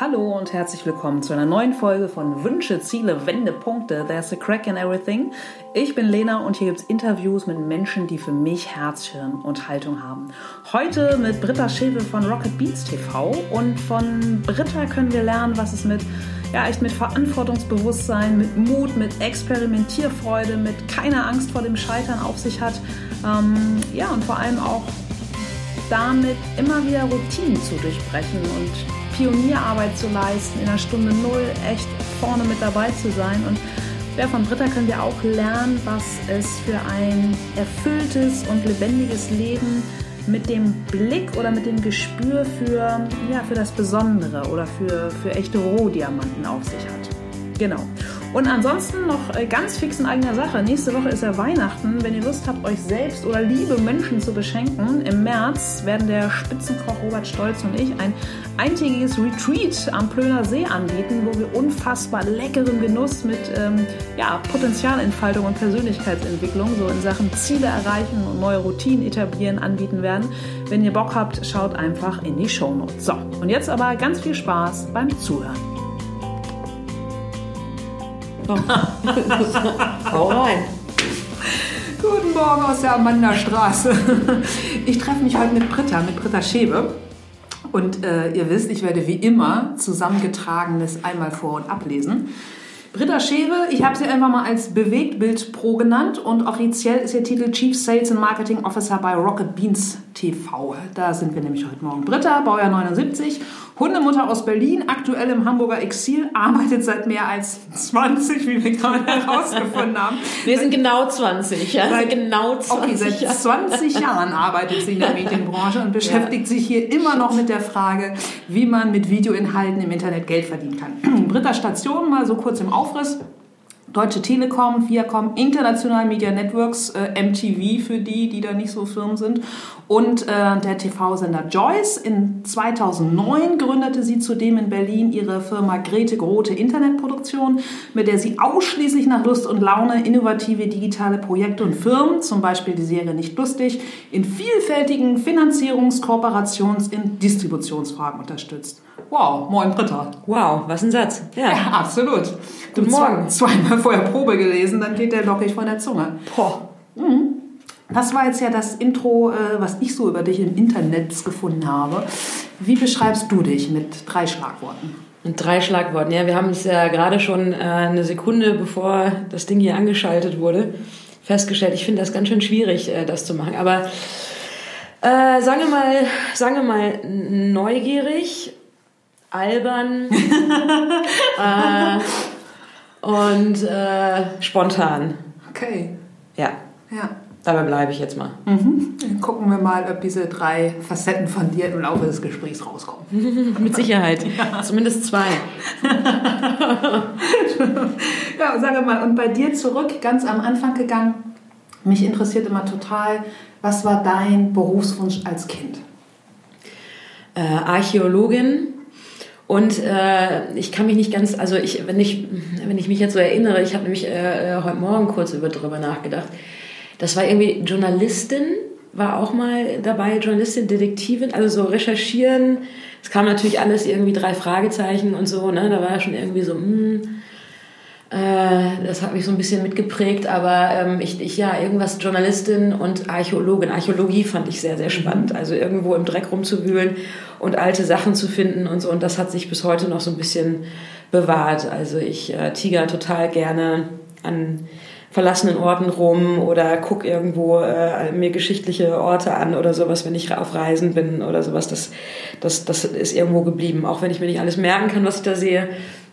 Hallo und herzlich willkommen zu einer neuen Folge von Wünsche, Ziele, Wendepunkte. There's a crack in everything. Ich bin Lena und hier gibt es Interviews mit Menschen, die für mich Herz, Hirn und Haltung haben. Heute mit Britta Schewe von Rocket Beats TV und von Britta können wir lernen, was es mit ja, echt mit Verantwortungsbewusstsein, mit Mut, mit Experimentierfreude, mit keiner Angst vor dem Scheitern auf sich hat. Ähm, ja, und vor allem auch damit immer wieder Routinen zu durchbrechen und Pionierarbeit zu leisten, in der Stunde Null echt vorne mit dabei zu sein. Und ja, von Britta können wir auch lernen, was es für ein erfülltes und lebendiges Leben mit dem Blick oder mit dem Gespür für, ja, für das Besondere oder für, für echte Rohdiamanten auf sich hat. Genau. Und ansonsten noch äh, ganz fix in eigener Sache. Nächste Woche ist ja Weihnachten. Wenn ihr Lust habt, euch selbst oder liebe Menschen zu beschenken, im März werden der Spitzenkoch Robert Stolz und ich ein eintägiges Retreat am Plöner See anbieten, wo wir unfassbar leckeren Genuss mit ähm, ja, Potenzialentfaltung und Persönlichkeitsentwicklung so in Sachen Ziele erreichen und neue Routinen etablieren anbieten werden. Wenn ihr Bock habt, schaut einfach in die Shownotes. So, und jetzt aber ganz viel Spaß beim Zuhören. Hau rein. Guten Morgen aus der Amandastraße. Ich treffe mich heute mit Britta, mit Britta Schäbe. Und äh, ihr wisst, ich werde wie immer zusammengetragenes einmal vor- und ablesen. Britta Schewe, ich habe sie einfach mal als Bewegtbild Pro genannt und offiziell ist ihr Titel Chief Sales and Marketing Officer bei Rocket Beans TV. Da sind wir nämlich heute Morgen. Britta, Baujahr 79, Hundemutter aus Berlin, aktuell im Hamburger Exil, arbeitet seit mehr als 20, wie wir gerade herausgefunden haben. Wir sind genau 20, ja? Seit, genau 20 okay, seit 20 Jahren arbeitet sie in der Medienbranche und beschäftigt ja. sich hier immer noch mit der Frage, wie man mit Videoinhalten im Internet Geld verdienen kann. Britta Station, mal so kurz im Aufriss. Deutsche Telekom, Viacom, International Media Networks, äh, MTV für die, die da nicht so firm sind und äh, der TV-Sender Joyce. In 2009 gründete sie zudem in Berlin ihre Firma Grete Grote Internetproduktion, mit der sie ausschließlich nach Lust und Laune innovative digitale Projekte und Firmen, zum Beispiel die Serie Nicht Lustig, in vielfältigen Finanzierungs-, Kooperations- und Distributionsfragen unterstützt. Wow, moin Britta. Wow, was ein Satz. Ja, ja absolut. Guten Morgen. Zweimal vorher Probe gelesen, dann geht der lockig von der Zunge. Boah. Mhm. Das war jetzt ja das Intro, äh, was ich so über dich im Internet gefunden habe. Wie beschreibst du dich mit drei Schlagworten? Mit drei Schlagworten. Ja, wir haben es ja gerade schon äh, eine Sekunde, bevor das Ding hier angeschaltet wurde, festgestellt. Ich finde das ganz schön schwierig, äh, das zu machen. Aber äh, sagen wir mal, sagen wir mal neugierig, albern äh, und äh, spontan. Okay. Ja. Ja. Dabei bleibe ich jetzt mal. Mhm. Dann gucken wir mal, ob diese drei Facetten von dir im Laufe des Gesprächs rauskommen. Mit Sicherheit. Ja. Zumindest zwei. ja, sage mal, und bei dir zurück, ganz am Anfang gegangen. Mich interessiert immer total, was war dein Berufswunsch als Kind? Äh, Archäologin. Und äh, ich kann mich nicht ganz, also ich, wenn ich, wenn ich mich jetzt so erinnere, ich habe nämlich äh, äh heute Morgen kurz über, darüber nachgedacht. Das war irgendwie Journalistin, war auch mal dabei, Journalistin, Detektivin, also so recherchieren. Es kam natürlich alles irgendwie drei Fragezeichen und so, ne? Da war schon irgendwie so, mh, hm, äh, das hat mich so ein bisschen mitgeprägt, aber ähm, ich, ich, ja, irgendwas Journalistin und Archäologin. Archäologie fand ich sehr, sehr spannend. Also irgendwo im Dreck rumzuwühlen und alte Sachen zu finden und so. Und das hat sich bis heute noch so ein bisschen bewahrt. Also ich äh, tiger total gerne an verlassenen Orten rum oder guck irgendwo äh, mir geschichtliche Orte an oder sowas, wenn ich auf Reisen bin oder sowas. Das, das, das ist irgendwo geblieben. Auch wenn ich mir nicht alles merken kann, was ich da sehe.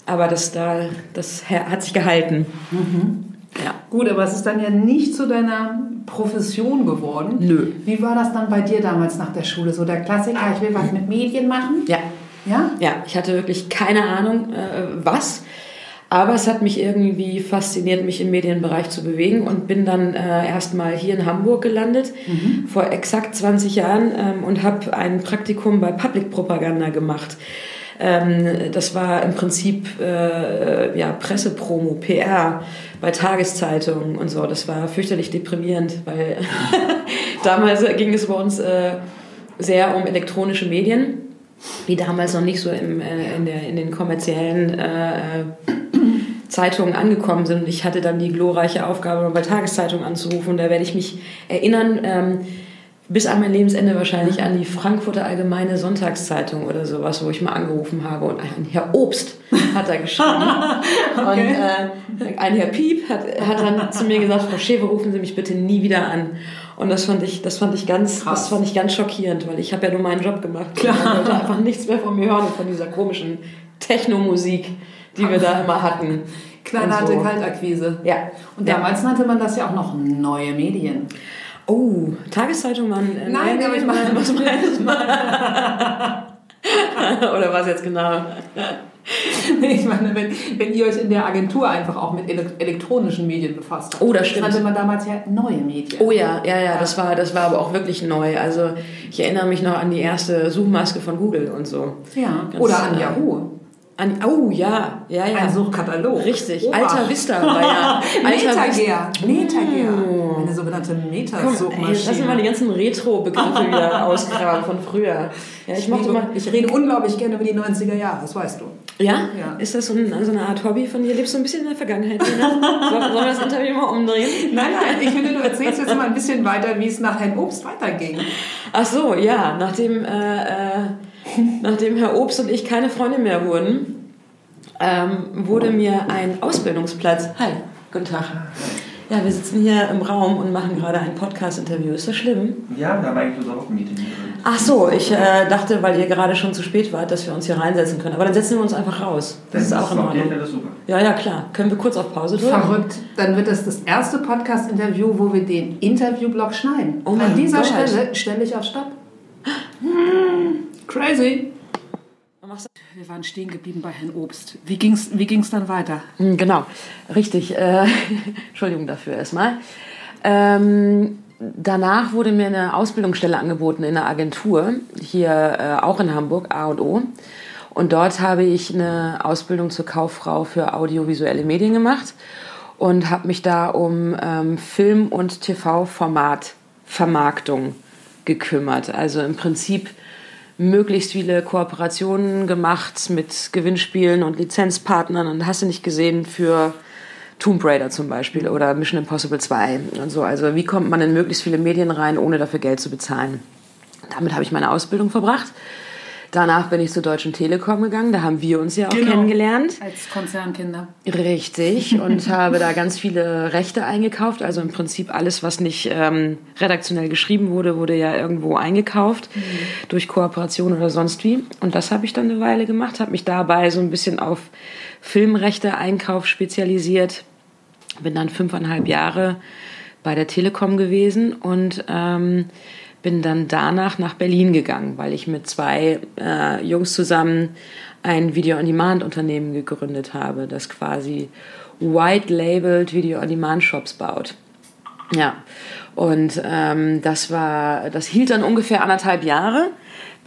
Aber das, da, das hat sich gehalten. Mhm. Ja. Gut, aber es ist dann ja nicht zu deiner Profession geworden. Nö. Wie war das dann bei dir damals nach der Schule? So der Klassiker, ich will was mit Medien machen? Ja. Ja? Ja, ich hatte wirklich keine Ahnung, äh, was. Aber es hat mich irgendwie fasziniert, mich im Medienbereich zu bewegen und bin dann äh, erstmal hier in Hamburg gelandet, mhm. vor exakt 20 Jahren ähm, und habe ein Praktikum bei Public Propaganda gemacht. Ähm, das war im Prinzip äh, ja, Pressepromo, PR bei Tageszeitungen und so. Das war fürchterlich deprimierend, weil damals ging es bei uns äh, sehr um elektronische Medien die damals noch nicht so im, äh, in, der, in den kommerziellen äh, Zeitungen angekommen sind. Ich hatte dann die glorreiche Aufgabe, bei Tageszeitungen anzurufen. Da werde ich mich erinnern, ähm, bis an mein Lebensende wahrscheinlich an die Frankfurter Allgemeine Sonntagszeitung oder sowas, wo ich mal angerufen habe. Und ein Herr Obst hat da geschrieben. okay. Und äh, ein Herr Piep hat, hat dann zu mir gesagt, Frau Schewe, rufen Sie mich bitte nie wieder an. Und das fand ich, das fand ich ganz, Krass. das fand ich ganz schockierend, weil ich habe ja nur meinen Job gemacht. Klar. Ich wollte einfach nichts mehr von mir hören, von dieser komischen Techno-Musik, die wir da immer hatten. Knallharte so. Kaltakquise. Ja. Und damals ja. nannte man das ja auch noch neue Medien. Oh, Tageszeitung waren. Äh, Nein, aber ich meine, was meinst du? Oder was jetzt genau? ich meine, wenn, wenn ihr euch in der Agentur einfach auch mit elektronischen Medien befasst habt. Oh, das stimmt. Das nannte man damals ja neue Medien. Oh ja, ja, ja, das war, das war aber auch wirklich neu. Also ich erinnere mich noch an die erste Suchmaske von Google und so. Ja, Ganz, oder an Yahoo. An, oh ja, ja, ja. Ein Suchkatalog. Richtig. Oha. Alter Vista war ja. Metager. Metager. Oh. Eine sogenannte Meta-Suchmaschine. Lass uns mal die ganzen Retro-Begriffe wieder ausgraben von früher. Ja, ich, ich, mal, ich rede unglaublich gerne über die 90er Jahre, das weißt du. Ja? ja. Ist das so, ein, so eine Art Hobby von dir? Lebst du ein bisschen in der Vergangenheit? Sollen wir das Interview mal umdrehen? Nein, nein, ich finde, du erzählst jetzt mal ein bisschen weiter, wie es nach Herrn Obst weiterging. Ach so, ja. Nachdem... Äh, äh, nachdem Herr Obst und ich keine Freunde mehr wurden, ähm, wurde mir ein Ausbildungsplatz. Hi, guten Tag. Ja, wir sitzen hier im Raum und machen gerade ein Podcast-Interview. Ist das schlimm? Ja, wir haben eigentlich unser Wochenmeeting drin. Ach so, ich äh, dachte, weil ihr gerade schon zu spät wart, dass wir uns hier reinsetzen können. Aber dann setzen wir uns einfach raus. Das, das ist auch in Ordnung. Das super. Ja, ja, klar. Können wir kurz auf Pause drücken? Verrückt. Dann wird das das erste Podcast-Interview, wo wir den Interviewblock schneiden. Oh An dieser Gott. Stelle stelle ich auf Stopp. Hm. Crazy. Wir waren stehen geblieben bei Herrn Obst. Wie ging es wie ging's dann weiter? Hm, genau, richtig. Äh, Entschuldigung dafür erstmal. Ähm, danach wurde mir eine Ausbildungsstelle angeboten in einer Agentur, hier äh, auch in Hamburg, A und O. Und dort habe ich eine Ausbildung zur Kauffrau für audiovisuelle Medien gemacht und habe mich da um ähm, Film- und TV-Format-Vermarktung gekümmert. Also im Prinzip möglichst viele Kooperationen gemacht mit Gewinnspielen und Lizenzpartnern und hast du nicht gesehen für Tomb Raider zum Beispiel oder Mission Impossible 2 und so. Also wie kommt man in möglichst viele Medien rein, ohne dafür Geld zu bezahlen? Damit habe ich meine Ausbildung verbracht Danach bin ich zur Deutschen Telekom gegangen, da haben wir uns ja auch genau, kennengelernt. Als Konzernkinder. Richtig, und habe da ganz viele Rechte eingekauft. Also im Prinzip alles, was nicht ähm, redaktionell geschrieben wurde, wurde ja irgendwo eingekauft mhm. durch Kooperation oder sonst wie. Und das habe ich dann eine Weile gemacht, habe mich dabei so ein bisschen auf Filmrechte-Einkauf spezialisiert. Bin dann fünfeinhalb Jahre bei der Telekom gewesen und ähm, bin dann danach nach Berlin gegangen, weil ich mit zwei äh, Jungs zusammen ein Video-on-Demand-Unternehmen gegründet habe, das quasi white-labeled Video-on-Demand-Shops baut. Ja, und ähm, das war, das hielt dann ungefähr anderthalb Jahre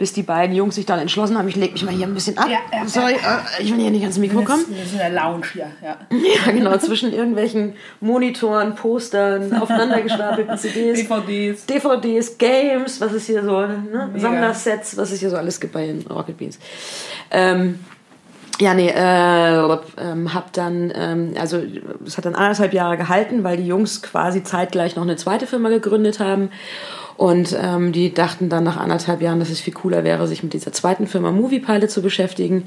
bis die beiden Jungs sich dann entschlossen haben, ich lege mich mal hier ein bisschen ab. Ja, ja, Sorry, ja. Äh, ich will hier nicht ans Mikro kommen. Wir sind in der Lounge hier, ja. Ja, genau, zwischen irgendwelchen Monitoren, Postern, aufeinandergestapelten CDs, DVDs, DVDs, Games, was es hier so, ne? Sammlersets, was es hier so alles gibt bei den Rocket Beans. Ähm, ja, nee, äh, ähm, hab dann, ähm, also es hat dann anderthalb Jahre gehalten, weil die Jungs quasi zeitgleich noch eine zweite Firma gegründet haben. Und ähm, die dachten dann nach anderthalb Jahren, dass es viel cooler wäre, sich mit dieser zweiten Firma Moviepilot zu beschäftigen.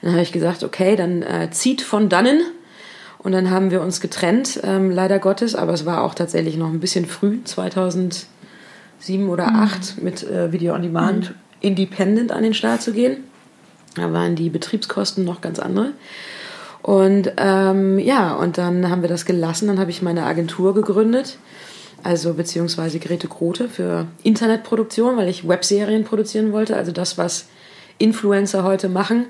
Dann habe ich gesagt, okay, dann äh, zieht von dannen. Und dann haben wir uns getrennt, ähm, leider Gottes, aber es war auch tatsächlich noch ein bisschen früh, 2007 oder 2008, mhm. mit äh, Video on Demand mhm. independent an den Start zu gehen. Da waren die Betriebskosten noch ganz andere. Und ähm, ja, und dann haben wir das gelassen. Dann habe ich meine Agentur gegründet also beziehungsweise Grete Grote für Internetproduktion, weil ich Webserien produzieren wollte, also das, was Influencer heute machen.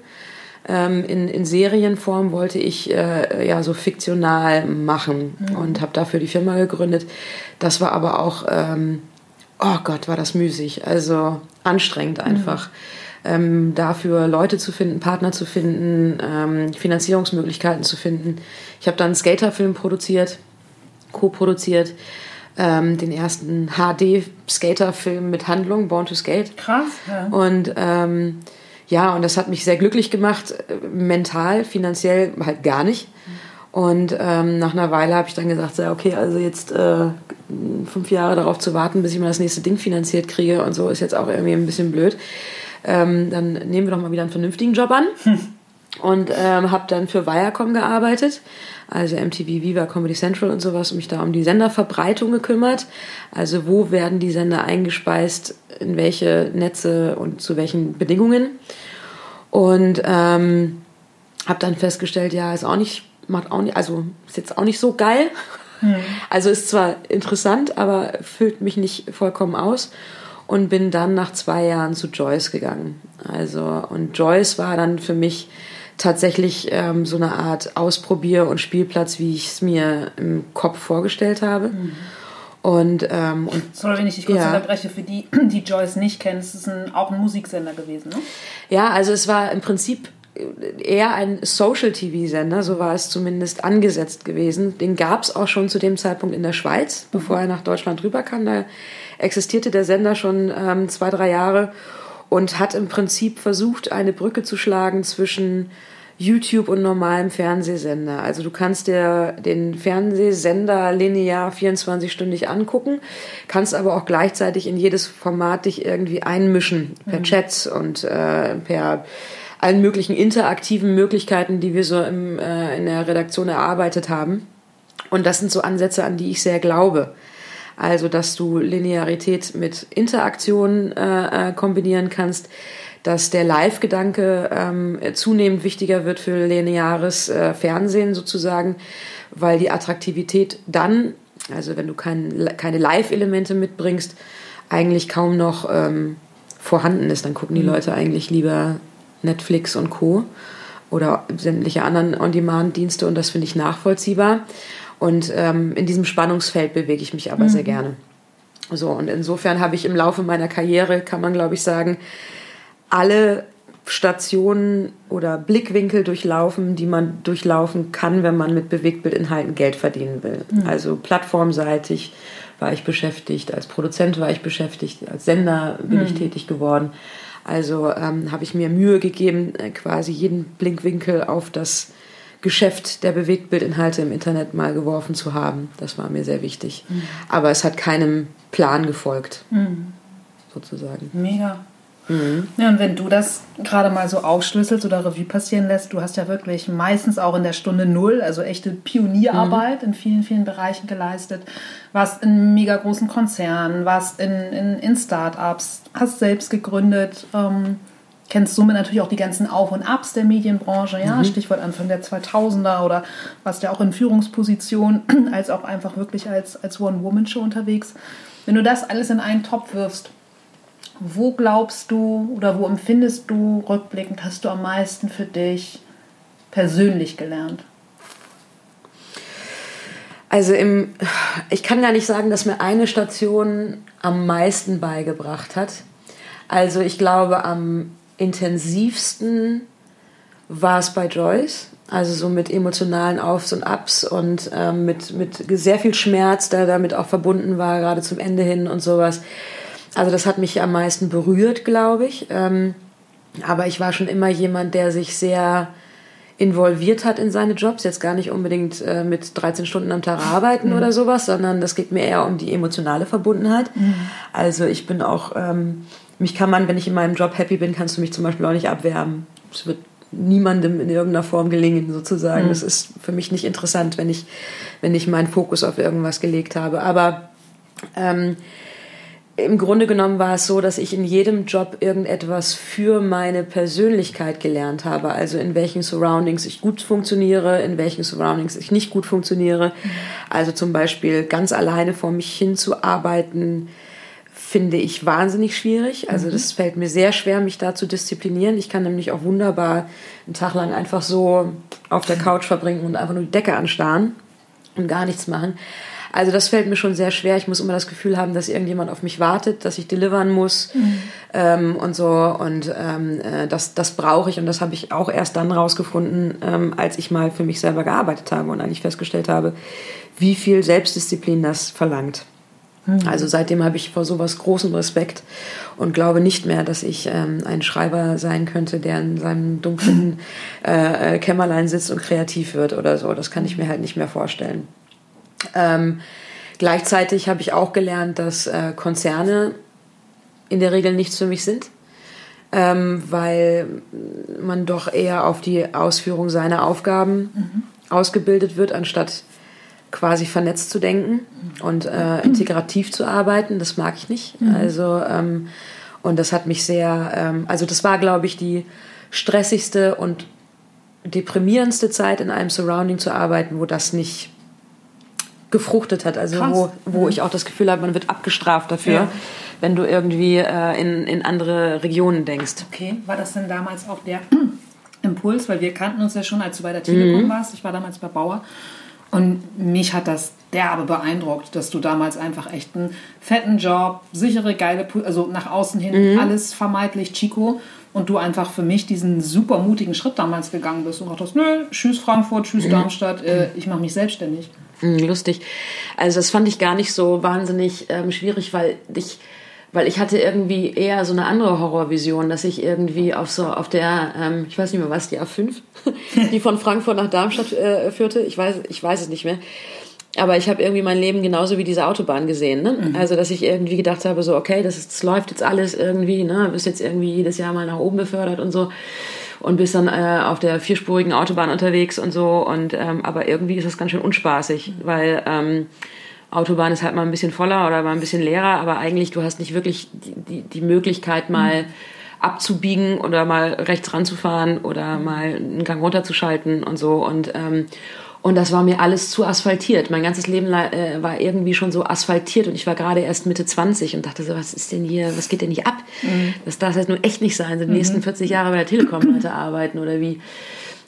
Ähm, in, in Serienform wollte ich äh, ja so fiktional machen mhm. und habe dafür die Firma gegründet. Das war aber auch, ähm, oh Gott, war das müßig, also anstrengend mhm. einfach. Mhm. Ähm, dafür Leute zu finden, Partner zu finden, ähm, Finanzierungsmöglichkeiten zu finden. Ich habe dann einen Skaterfilm produziert, co-produziert ähm, den ersten HD-Skater-Film mit Handlung, Born to Skate. Krass. Ja. Und ähm, ja, und das hat mich sehr glücklich gemacht, äh, mental, finanziell halt gar nicht. Und ähm, nach einer Weile habe ich dann gesagt, so, okay, also jetzt äh, fünf Jahre darauf zu warten, bis ich mal das nächste Ding finanziert kriege und so, ist jetzt auch irgendwie ein bisschen blöd. Ähm, dann nehmen wir doch mal wieder einen vernünftigen Job an. Hm. Und ähm, habe dann für Viacom gearbeitet, also MTV, Viva, Comedy Central und sowas, und mich da um die Senderverbreitung gekümmert. Also wo werden die Sender eingespeist, in welche Netze und zu welchen Bedingungen. Und ähm, habe dann festgestellt, ja, ist auch nicht, macht auch nicht, also ist jetzt auch nicht so geil. Hm. Also ist zwar interessant, aber füllt mich nicht vollkommen aus und bin dann nach zwei Jahren zu Joyce gegangen. Also und Joyce war dann für mich tatsächlich ähm, so eine Art Ausprobier- und Spielplatz, wie ich es mir im Kopf vorgestellt habe. Mhm. Und, ähm, und Sorry, wenn ich dich kurz ja. unterbreche, für die, die Joyce nicht kennen, es ist ein, auch ein Musiksender gewesen, ne? Ja, also es war im Prinzip eher ein Social-TV-Sender, so war es zumindest angesetzt gewesen. Den gab es auch schon zu dem Zeitpunkt in der Schweiz, bevor er nach Deutschland rüberkam. Da existierte der Sender schon ähm, zwei, drei Jahre und hat im Prinzip versucht, eine Brücke zu schlagen zwischen YouTube und normalem Fernsehsender. Also du kannst dir den Fernsehsender linear 24-stündig angucken, kannst aber auch gleichzeitig in jedes Format dich irgendwie einmischen, per mhm. Chats und äh, per allen möglichen interaktiven Möglichkeiten, die wir so im, äh, in der Redaktion erarbeitet haben. Und das sind so Ansätze, an die ich sehr glaube. Also, dass du Linearität mit Interaktion äh, äh, kombinieren kannst, dass der Live-Gedanke ähm, zunehmend wichtiger wird für lineares äh, Fernsehen sozusagen, weil die Attraktivität dann, also wenn du kein, keine Live-Elemente mitbringst, eigentlich kaum noch ähm, vorhanden ist. Dann gucken die mhm. Leute eigentlich lieber Netflix und Co. oder sämtliche anderen On-Demand-Dienste und das finde ich nachvollziehbar. Und ähm, in diesem Spannungsfeld bewege ich mich aber mhm. sehr gerne. So, und insofern habe ich im Laufe meiner Karriere, kann man glaube ich sagen, alle Stationen oder Blickwinkel durchlaufen, die man durchlaufen kann, wenn man mit Bewegtbildinhalten Geld verdienen will. Mhm. Also plattformseitig war ich beschäftigt, als Produzent war ich beschäftigt, als Sender bin mhm. ich tätig geworden. Also ähm, habe ich mir Mühe gegeben, äh, quasi jeden Blickwinkel auf das Geschäft der Bewegtbildinhalte im Internet mal geworfen zu haben. Das war mir sehr wichtig. Mhm. Aber es hat keinem Plan gefolgt, mhm. sozusagen. Mega. Mhm. Ja, und wenn du das gerade mal so aufschlüsselst oder Revue passieren lässt, du hast ja wirklich meistens auch in der Stunde Null, also echte Pionierarbeit mhm. in vielen, vielen Bereichen geleistet. Warst in mega großen Konzernen, warst in, in, in Start-ups, hast selbst gegründet. Ähm, kennst somit natürlich auch die ganzen Auf- und Abs der Medienbranche, ja, mhm. Stichwort Anfang der 2000er oder warst ja auch in Führungspositionen als auch einfach wirklich als, als One-Woman-Show unterwegs. Wenn du das alles in einen Topf wirfst, wo glaubst du oder wo empfindest du rückblickend, hast du am meisten für dich persönlich gelernt? Also im, ich kann gar nicht sagen, dass mir eine Station am meisten beigebracht hat. Also ich glaube, am intensivsten war es bei Joyce. Also so mit emotionalen Aufs und Abs und ähm, mit, mit sehr viel Schmerz, der damit auch verbunden war, gerade zum Ende hin und sowas. Also das hat mich am meisten berührt, glaube ich. Ähm, aber ich war schon immer jemand, der sich sehr involviert hat in seine Jobs. Jetzt gar nicht unbedingt äh, mit 13 Stunden am Tag arbeiten mhm. oder sowas, sondern das geht mir eher um die emotionale Verbundenheit. Mhm. Also ich bin auch ähm, mich kann man, wenn ich in meinem Job happy bin, kannst du mich zum Beispiel auch nicht abwerben. Es wird niemandem in irgendeiner Form gelingen, sozusagen. Mhm. Das ist für mich nicht interessant, wenn ich, wenn ich meinen Fokus auf irgendwas gelegt habe. Aber ähm, im Grunde genommen war es so, dass ich in jedem Job irgendetwas für meine Persönlichkeit gelernt habe. Also in welchen Surroundings ich gut funktioniere, in welchen Surroundings ich nicht gut funktioniere. Mhm. Also zum Beispiel ganz alleine vor mich hinzuarbeiten, finde ich wahnsinnig schwierig. Also mhm. das fällt mir sehr schwer, mich da zu disziplinieren. Ich kann nämlich auch wunderbar einen Tag lang einfach so auf der Couch verbringen und einfach nur die Decke anstarren und gar nichts machen. Also das fällt mir schon sehr schwer. Ich muss immer das Gefühl haben, dass irgendjemand auf mich wartet, dass ich delivern muss mhm. ähm, und so. Und ähm, äh, das, das brauche ich. Und das habe ich auch erst dann rausgefunden, ähm, als ich mal für mich selber gearbeitet habe und eigentlich festgestellt habe, wie viel Selbstdisziplin das verlangt. Mhm. Also seitdem habe ich vor sowas großen Respekt und glaube nicht mehr, dass ich ähm, ein Schreiber sein könnte, der in seinem dunklen äh, äh, Kämmerlein sitzt und kreativ wird oder so. Das kann ich mir halt nicht mehr vorstellen. Ähm, gleichzeitig habe ich auch gelernt, dass äh, Konzerne in der Regel nichts für mich sind, ähm, weil man doch eher auf die Ausführung seiner Aufgaben mhm. ausgebildet wird, anstatt quasi vernetzt zu denken und äh, integrativ zu arbeiten. Das mag ich nicht. Mhm. Also ähm, und das hat mich sehr, ähm, also das war, glaube ich, die stressigste und deprimierendste Zeit in einem Surrounding zu arbeiten, wo das nicht gefruchtet hat. Also Krass. wo, wo mhm. ich auch das Gefühl habe, man wird abgestraft dafür, ja. wenn du irgendwie äh, in, in andere Regionen denkst. Okay, war das denn damals auch der Impuls? Weil wir kannten uns ja schon, als du bei der Telekom mhm. warst. Ich war damals bei Bauer. Und mich hat das derbe beeindruckt, dass du damals einfach echt einen fetten Job, sichere, geile, also nach außen hin mhm. alles vermeintlich Chico und du einfach für mich diesen super mutigen Schritt damals gegangen bist und gesagt hast, nö, tschüss Frankfurt, tschüss mhm. Darmstadt, äh, ich mache mich selbstständig. Mhm, lustig. Also das fand ich gar nicht so wahnsinnig ähm, schwierig, weil ich weil ich hatte irgendwie eher so eine andere Horrorvision, dass ich irgendwie auf so auf der, ähm, ich weiß nicht mehr was, die A5, die von Frankfurt nach Darmstadt äh, führte, ich weiß, ich weiß es nicht mehr. Aber ich habe irgendwie mein Leben genauso wie diese Autobahn gesehen. Ne? Mhm. Also, dass ich irgendwie gedacht habe, so, okay, das, ist, das läuft jetzt alles irgendwie, ne? bist jetzt irgendwie jedes Jahr mal nach oben befördert und so. Und bist dann äh, auf der vierspurigen Autobahn unterwegs und so. Und ähm, aber irgendwie ist das ganz schön unspaßig, weil ähm, Autobahn ist halt mal ein bisschen voller oder mal ein bisschen leerer, aber eigentlich du hast nicht wirklich die, die, die Möglichkeit mal mhm. abzubiegen oder mal rechts ranzufahren oder mal einen Gang runterzuschalten und so und ähm, und das war mir alles zu asphaltiert. Mein ganzes Leben äh, war irgendwie schon so asphaltiert und ich war gerade erst Mitte 20 und dachte so, was ist denn hier, was geht denn hier ab? Mhm. Das darf jetzt nun echt nicht sein, so die mhm. nächsten 40 Jahre bei der Telekom Leute arbeiten oder wie.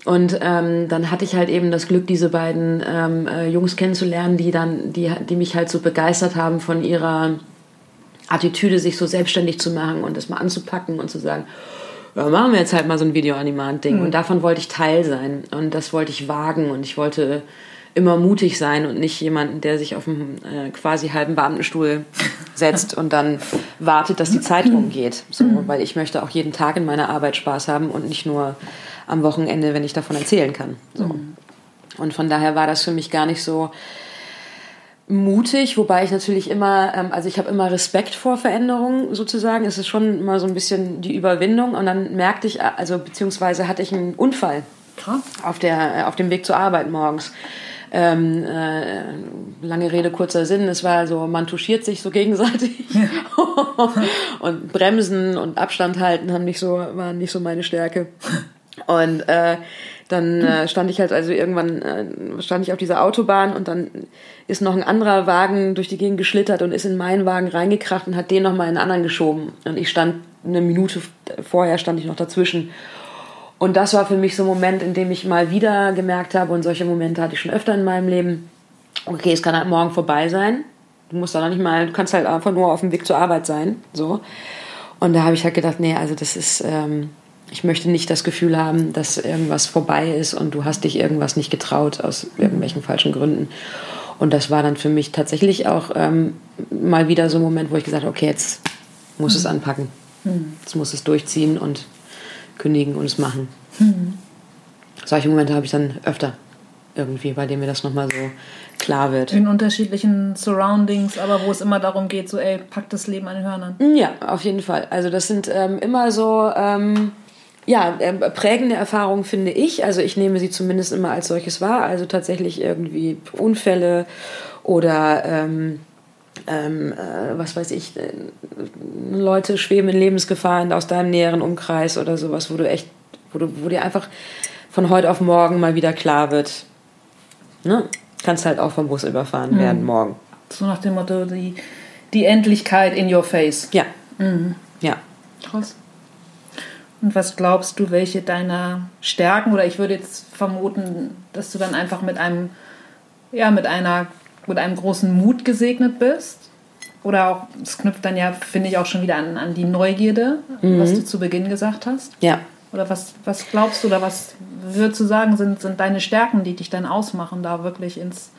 Und ähm, dann hatte ich halt eben das Glück, diese beiden ähm, äh, Jungs kennenzulernen, die dann, die, die mich halt so begeistert haben von ihrer Attitüde, sich so selbstständig zu machen und das mal anzupacken und zu sagen, ja, machen wir jetzt halt mal so ein Video-on-Demand-Ding. Mhm. Und davon wollte ich Teil sein und das wollte ich wagen und ich wollte immer mutig sein und nicht jemanden, der sich auf einen äh, quasi halben Beamtenstuhl setzt und dann wartet, dass die Zeit umgeht. So, mhm. weil ich möchte auch jeden Tag in meiner Arbeit Spaß haben und nicht nur am Wochenende, wenn ich davon erzählen kann. So. Mhm. Und von daher war das für mich gar nicht so mutig, wobei ich natürlich immer, ähm, also ich habe immer Respekt vor Veränderungen sozusagen. Es ist schon immer so ein bisschen die Überwindung und dann merkte ich, also beziehungsweise hatte ich einen Unfall Krass. auf der äh, auf dem Weg zur Arbeit morgens. Ähm, äh, lange Rede, kurzer Sinn. Es war so, man touchiert sich so gegenseitig. Ja. und Bremsen und Abstand halten haben nicht so, waren nicht so meine Stärke. Und äh, dann äh, stand ich halt also irgendwann äh, stand ich auf dieser Autobahn und dann ist noch ein anderer Wagen durch die Gegend geschlittert und ist in meinen Wagen reingekracht und hat den noch mal in einen anderen geschoben und ich stand eine Minute vorher stand ich noch dazwischen und das war für mich so ein Moment, in dem ich mal wieder gemerkt habe und solche Momente hatte ich schon öfter in meinem Leben. Okay, es kann halt morgen vorbei sein. Du musst da noch nicht mal, du kannst halt einfach nur auf dem Weg zur Arbeit sein, so. Und da habe ich halt gedacht, nee, also das ist ähm, ich möchte nicht das Gefühl haben, dass irgendwas vorbei ist und du hast dich irgendwas nicht getraut aus irgendwelchen falschen Gründen. Und das war dann für mich tatsächlich auch ähm, mal wieder so ein Moment, wo ich gesagt habe, okay, jetzt muss mhm. es anpacken. Mhm. Jetzt muss es durchziehen und kündigen und es machen. Mhm. Solche Momente habe ich dann öfter irgendwie, bei denen mir das nochmal so klar wird. In unterschiedlichen Surroundings, aber wo es immer darum geht, so, ey, pack das Leben an den Hörnern. Ja, auf jeden Fall. Also das sind ähm, immer so... Ähm, ja, äh, prägende Erfahrungen finde ich. Also ich nehme sie zumindest immer als solches wahr. Also tatsächlich irgendwie Unfälle oder ähm, ähm, äh, was weiß ich, äh, Leute schweben in Lebensgefahren aus deinem näheren Umkreis oder sowas, wo du echt, wo du, wo dir einfach von heute auf morgen mal wieder klar wird, ne? Kannst halt auch vom Bus überfahren mhm. werden morgen. So nach dem Motto, die, die Endlichkeit in your face. Ja. Mhm. Ja. Krass. Und was glaubst du, welche deiner Stärken oder ich würde jetzt vermuten, dass du dann einfach mit einem, ja, mit einer, mit einem großen Mut gesegnet bist? Oder auch, es knüpft dann ja, finde ich, auch schon wieder an, an die Neugierde, mhm. was du zu Beginn gesagt hast. Ja. Oder was, was glaubst du oder was würdest du sagen, sind, sind deine Stärken, die dich dann ausmachen, da wirklich ins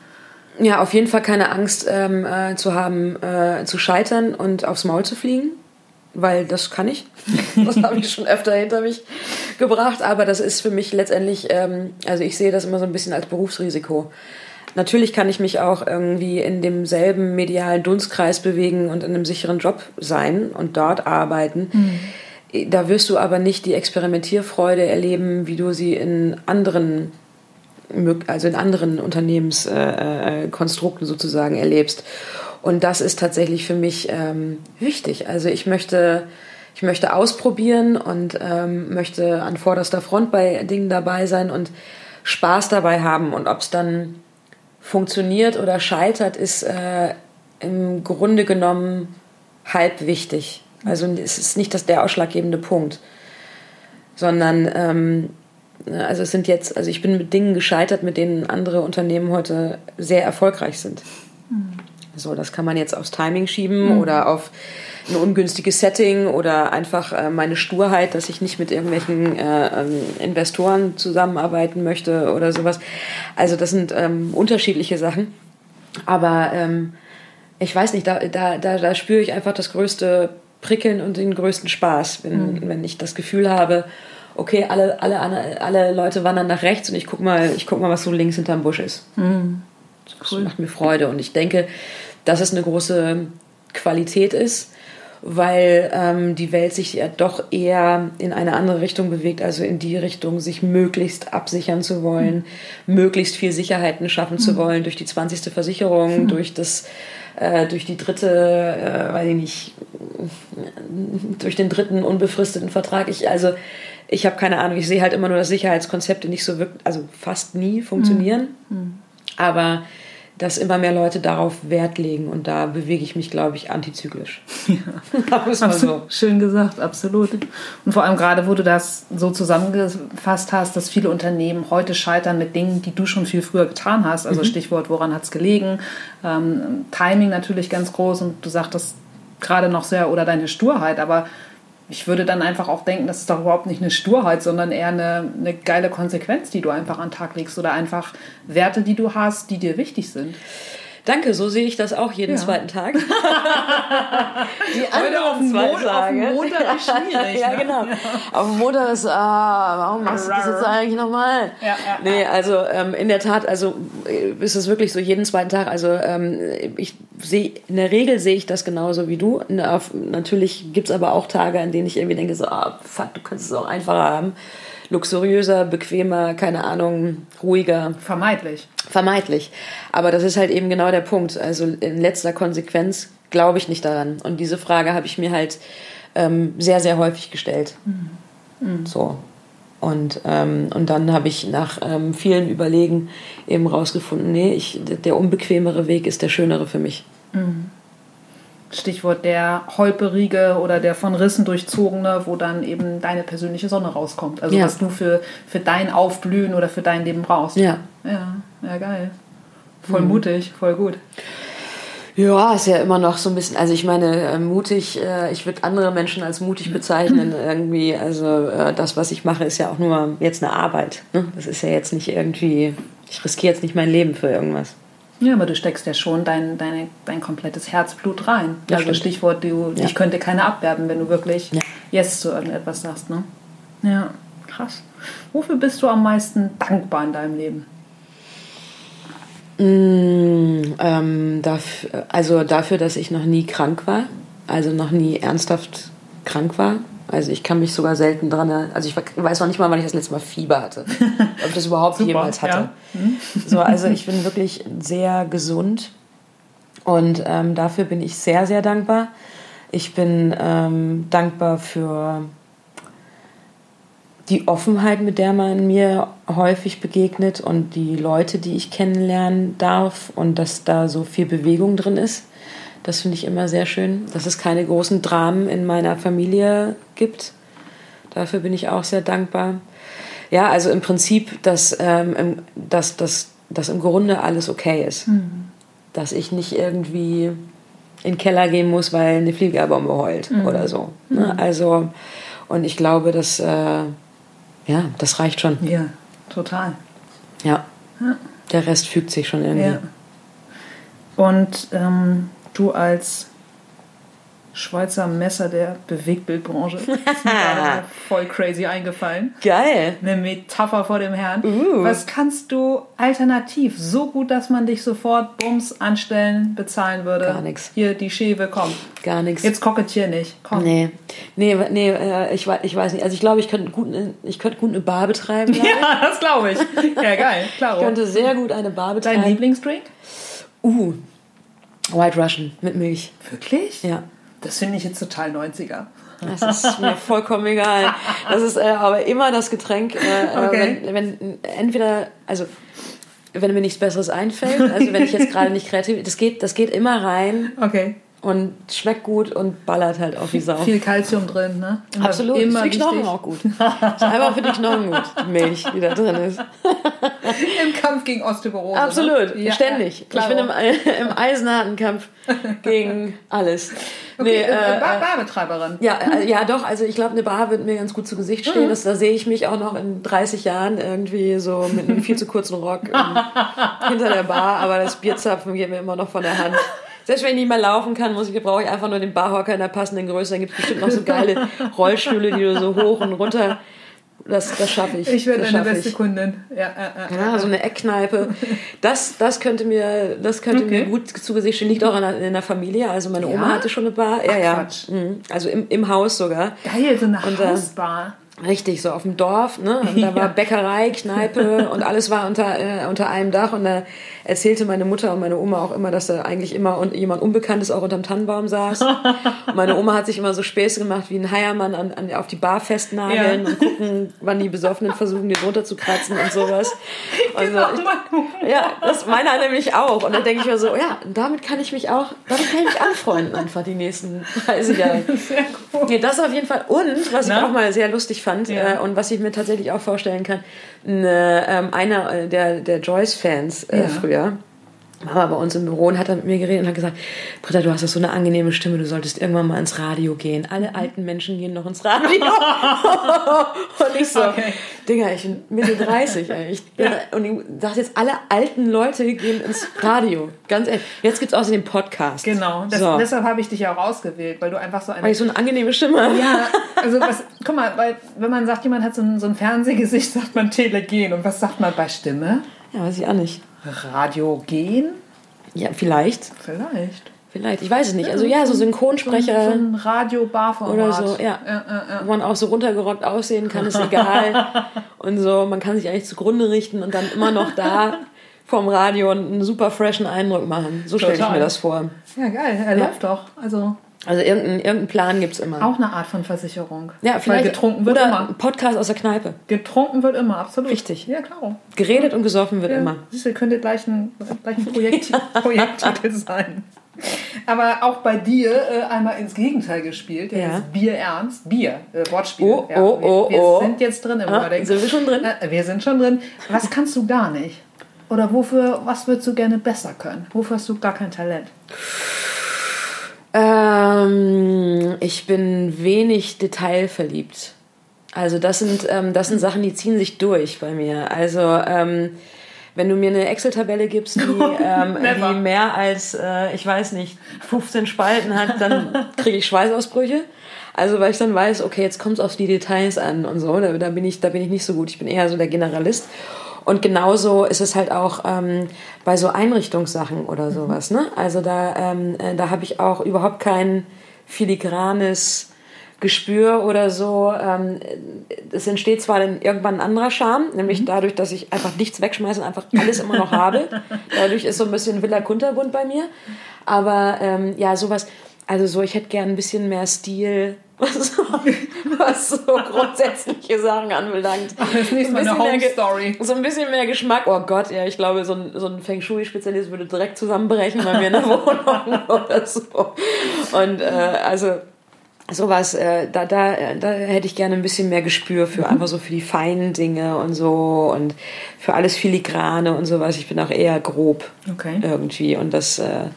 ja, auf jeden Fall keine Angst ähm, äh, zu haben, äh, zu scheitern und aufs Maul zu fliegen, weil das kann ich. Das habe ich schon öfter hinter mich gebracht, aber das ist für mich letztendlich, ähm, also ich sehe das immer so ein bisschen als Berufsrisiko. Natürlich kann ich mich auch irgendwie in demselben medialen Dunstkreis bewegen und in einem sicheren Job sein und dort arbeiten. Mhm. Da wirst du aber nicht die Experimentierfreude erleben, wie du sie in anderen also in anderen Unternehmenskonstrukten sozusagen erlebst. Und das ist tatsächlich für mich ähm, wichtig. Also ich möchte, ich möchte ausprobieren und ähm, möchte an vorderster Front bei Dingen dabei sein und Spaß dabei haben. Und ob es dann funktioniert oder scheitert, ist äh, im Grunde genommen halb wichtig. Also es ist nicht das der ausschlaggebende Punkt, sondern ähm, also es sind jetzt, also ich bin mit Dingen gescheitert, mit denen andere Unternehmen heute sehr erfolgreich sind. Mhm. So, das kann man jetzt aufs Timing schieben mhm. oder auf ein ungünstiges Setting oder einfach äh, meine Sturheit, dass ich nicht mit irgendwelchen äh, ähm, Investoren zusammenarbeiten möchte oder sowas. Also das sind ähm, unterschiedliche Sachen. Aber ähm, ich weiß nicht, da, da, da, da spüre ich einfach das größte Prickeln und den größten Spaß, wenn, mhm. wenn ich das Gefühl habe, okay, alle, alle, alle Leute wandern nach rechts und ich guck mal, ich guck mal, was so links hinterm Busch ist. Mhm. Das cool. macht mir Freude und ich denke, dass es eine große Qualität ist, weil ähm, die Welt sich ja doch eher in eine andere Richtung bewegt, also in die Richtung, sich möglichst absichern zu wollen, mhm. möglichst viel Sicherheiten schaffen mhm. zu wollen durch die 20. Versicherung, mhm. durch das äh, durch die dritte, äh, weiß ich nicht, durch den dritten unbefristeten Vertrag. Ich, also ich habe keine Ahnung, ich sehe halt immer nur, dass Sicherheitskonzepte nicht so wirklich, also fast nie funktionieren. Mhm. Aber dass immer mehr Leute darauf Wert legen und da bewege ich mich, glaube ich, antizyklisch. Ja. So. Schön gesagt, absolut. Und vor allem gerade, wo du das so zusammengefasst hast, dass viele Unternehmen heute scheitern mit Dingen, die du schon viel früher getan hast. Also mhm. Stichwort, woran hat es gelegen? Ähm, Timing natürlich ganz groß und du sagtest gerade noch sehr, oder deine Sturheit, aber ich würde dann einfach auch denken, das ist doch überhaupt nicht eine Sturheit, sondern eher eine, eine geile Konsequenz, die du einfach an den Tag legst oder einfach Werte, die du hast, die dir wichtig sind. Danke, so sehe ich das auch jeden ja. zweiten Tag. die anderen auf dem. Auf Montag ist schwierig. ja, ne? genau. Ja. Auf dem Montag ist, ah, warum machst du das jetzt eigentlich nochmal? Ja, ja, nee, also ähm, in der Tat, also äh, ist es wirklich so jeden zweiten Tag. Also ähm, ich sehe, in der Regel sehe ich das genauso wie du. Natürlich gibt es aber auch Tage, an denen ich irgendwie denke, so, ah, fuck, du könntest es auch einfacher haben luxuriöser, bequemer, keine Ahnung, ruhiger. Vermeidlich. Vermeidlich. Aber das ist halt eben genau der Punkt. Also in letzter Konsequenz glaube ich nicht daran. Und diese Frage habe ich mir halt ähm, sehr, sehr häufig gestellt. Mhm. Mhm. So. Und, ähm, und dann habe ich nach ähm, vielen Überlegen eben rausgefunden, nee, ich, der unbequemere Weg ist der schönere für mich. Mhm. Stichwort der holperige oder der von Rissen durchzogene, wo dann eben deine persönliche Sonne rauskommt. Also ja. was du für, für dein Aufblühen oder für dein Leben brauchst. Ja. Ja, ja geil. Voll mhm. mutig, voll gut. Ja, ist ja immer noch so ein bisschen, also ich meine, äh, mutig, äh, ich würde andere Menschen als mutig bezeichnen irgendwie. Also äh, das, was ich mache, ist ja auch nur jetzt eine Arbeit. Ne? Das ist ja jetzt nicht irgendwie, ich riskiere jetzt nicht mein Leben für irgendwas. Ja, aber du steckst ja schon dein, deine, dein komplettes Herzblut rein. Ja, also stimmt. Stichwort, du, ja. ich könnte keine abwerben, wenn du wirklich ja. Yes zu irgendetwas sagst. Ne? Ja, krass. Wofür bist du am meisten dankbar in deinem Leben? Mm, ähm, dafür, also dafür, dass ich noch nie krank war, also noch nie ernsthaft krank war. Also ich kann mich sogar selten dran erinnern. Also ich weiß noch nicht mal, wann ich das letzte Mal Fieber hatte. Ob ich das überhaupt Super, jemals hatte. Ja. Mhm. So, also ich bin wirklich sehr gesund und ähm, dafür bin ich sehr, sehr dankbar. Ich bin ähm, dankbar für die Offenheit, mit der man mir häufig begegnet und die Leute, die ich kennenlernen darf und dass da so viel Bewegung drin ist. Das finde ich immer sehr schön, dass es keine großen Dramen in meiner Familie gibt. Dafür bin ich auch sehr dankbar. Ja, also im Prinzip, dass, ähm, dass, dass, dass im Grunde alles okay ist. Mhm. Dass ich nicht irgendwie in den Keller gehen muss, weil eine Fliegerbombe heult mhm. oder so. Ne? Mhm. Also, und ich glaube, dass, äh, ja, das reicht schon. Ja, total. Ja. ja. Der Rest fügt sich schon irgendwie. Ja. Und ähm, du als Schweizer Messer der Bewegtbildbranche ist mir gerade voll crazy eingefallen. Geil. Eine Metapher vor dem Herrn. Uh. Was kannst du alternativ so gut, dass man dich sofort Bums anstellen, bezahlen würde? Gar nix. Hier, die Schewe, komm. Gar nichts. Jetzt kokettier nicht. Komm. Nee, nee, nee äh, ich, wei- ich weiß nicht. Also ich glaube, ich könnte gut, eine- ich könnte gut eine Bar betreiben. ich. Ja, das glaube ich. Ja, geil. Ich Klaro. könnte sehr gut eine Bar Dein betreiben. Lieblingsdrink? Uh, White Russian mit Milch. Wirklich? Ja. Das finde ich jetzt total 90er. Das ist mir vollkommen egal. Das ist äh, aber immer das Getränk, äh, Okay. äh, wenn, wenn entweder, also wenn mir nichts Besseres einfällt, also wenn ich jetzt gerade nicht kreativ, das geht, das geht immer rein Okay. Und schmeckt gut und ballert halt auf die Sau. Viel Kalzium drin, ne? Immer, Absolut, Immer für die Knochen wichtig. auch gut. Ist einfach für die Knochen gut, die Milch, die da drin ist. Im Kampf gegen Osteoporose. Absolut, Ne? Ja, ständig. ja, ich bin im, im eisenharten Kampf gegen alles. Okay, Nee, äh, äh, Bar Barbetreiberin. Ja, äh, ja, doch. Also ich glaube, eine Bar wird mir ganz gut zu Gesicht Mhm. stehen. Das, da sehe ich mich auch noch in 30 Jahren irgendwie so mit einem viel zu kurzen Rock ähm, hinter der Bar. Aber das Bierzapfen geht mir immer noch von der Hand. Selbst wenn ich nicht mehr laufen kann, muss ich, brauche ich einfach nur den Barhocker in der passenden Größe. Dann gibt es bestimmt noch so geile Rollstühle, die du so hoch und runter. Das, das schaffe ich. Ich werde deine beste ich. Kundin. Ja, äh, äh. Ja, so eine Eckkneipe. Das, das könnte mir, das könnte Okay. mir gut zu Gesicht stehen. Liegt auch in der, Familie. Also meine Oma Ja? hatte schon eine Bar. Ja, Ach, ja. Quatsch. Mhm. Also im, im Haus sogar. Geil, so eine Und, äh, Hausbar. Richtig, so auf dem Dorf, ne? Und da Ja. war Bäckerei, Kneipe und alles war unter, äh, unter einem Dach. Und da erzählte meine Mutter und meine Oma auch immer, dass da eigentlich immer un jemand Unbekanntes auch unterm Tannenbaum saß. Und meine Oma hat sich immer so Späße gemacht, wie ein Heiermann an, an, auf die Bar festnageln Ja. und gucken, wann die Besoffenen versuchen, den runterzukratzen und sowas. Also, Genau, ich, Mann. ja, das meiner nämlich auch. Und dann denke ich mir so, ja, damit kann ich mich auch, damit kann ich mich anfreunden einfach die nächsten 30 Jahre. Sehr gut. Nee, das auf jeden Fall. Und was Na? ich auch mal sehr lustig fand Ja. äh, und was ich mir tatsächlich auch vorstellen kann, ne, ähm, einer äh, der, der Joyce-Fans äh, Ja. früher war mal bei uns im Büro und hat dann mit mir geredet und hat gesagt, Britta, du hast doch so eine angenehme Stimme, du solltest irgendwann mal ins Radio gehen. Alle alten Menschen gehen noch ins Radio. und ich so, Okay. Digga, ich bin Mitte 30. Ey. Ich bin, Und ich dachte jetzt, alle alten Leute gehen ins Radio. Ganz ehrlich. Jetzt gibt es außerdem Podcast. Genau, das, so. deshalb habe ich dich ja auch ausgewählt, weil du einfach so Weil eine. ich so eine angenehme Stimme habe. Ja, also was, guck mal, weil, wenn man sagt, jemand hat so ein, so ein Fernsehgesicht, sagt man Telegen. Und was sagt man bei Stimme? Ja, weiß ich auch nicht. Radiogen? Ja, vielleicht. Vielleicht. Vielleicht, ich weiß es nicht. Also ja, so So Synchronsprecher, ein Radio-Bar-Format. Oder so, ja. wo man auch so runtergerockt aussehen kann, ist egal. Und so, man kann sich eigentlich zugrunde richten und dann immer noch da vorm Radio einen super freshen Eindruck machen. So stelle ich mir das vor. Ja, geil, er läuft doch. Also Also irgendeinen irgendein Plan gibt's immer. auch eine Art von Versicherung. ja, vielleicht. Weil getrunken wird oder immer. Podcast aus der Kneipe. Getrunken wird immer, absolut. Richtig. Ja, klar. Geredet und gesoffen wird Ja, immer. Siehst du, könnte gleich ein, gleich ein Projekt, Projekttitel sein. Aber auch bei dir äh, einmal ins Gegenteil gespielt. Der Ja. ist Bier ernst. Bier, äh, Wortspiel. Oh, ja, oh, wir, oh, wir oh. sind jetzt drin im Ah, Wording. sind wir schon drin? Äh, wir sind schon drin. Was kannst du gar nicht? Oder wofür, was würdest du gerne besser können? Wofür hast du gar kein Talent? Ähm, ich bin wenig detailverliebt. Also das sind, ähm, das sind Sachen, die ziehen sich durch bei mir. Also ähm, wenn du mir eine Excel-Tabelle gibst, die, ähm, die mehr als, äh, ich weiß nicht, 15 Spalten hat, dann kriege ich Schweißausbrüche. Also weil ich dann weiß, okay, jetzt kommt es auf die Details an und so. Da, da, bin ich, da bin ich nicht so gut. Ich bin eher so der Generalist. Und genauso ist es halt auch ähm, bei so Einrichtungssachen oder sowas. Ne? Also da, ähm, äh, da habe ich auch überhaupt kein filigranes Gespür oder so. Ähm, es entsteht zwar dann irgendwann ein anderer Charme, nämlich dadurch, dass ich einfach nichts wegschmeiße und einfach alles immer noch habe. Dadurch ist so ein bisschen Villa Kunterbund bei mir. Aber ähm, ja, sowas, also so, ich hätte gern ein bisschen mehr Stil, was so, was so grundsätzliche Sachen anbelangt. Das Mal Ein eine Home Story. So ein bisschen mehr Geschmack. Oh Gott, ja, ich glaube, so ein, so ein Feng Shui-Spezialist würde direkt zusammenbrechen bei mir in der Wohnung oder so. Und äh, also sowas, äh, da, da, da hätte ich gerne ein bisschen mehr Gespür für, einfach so für die feinen Dinge und so und für alles Filigrane und sowas. Ich bin auch eher grob Okay. irgendwie und das, äh,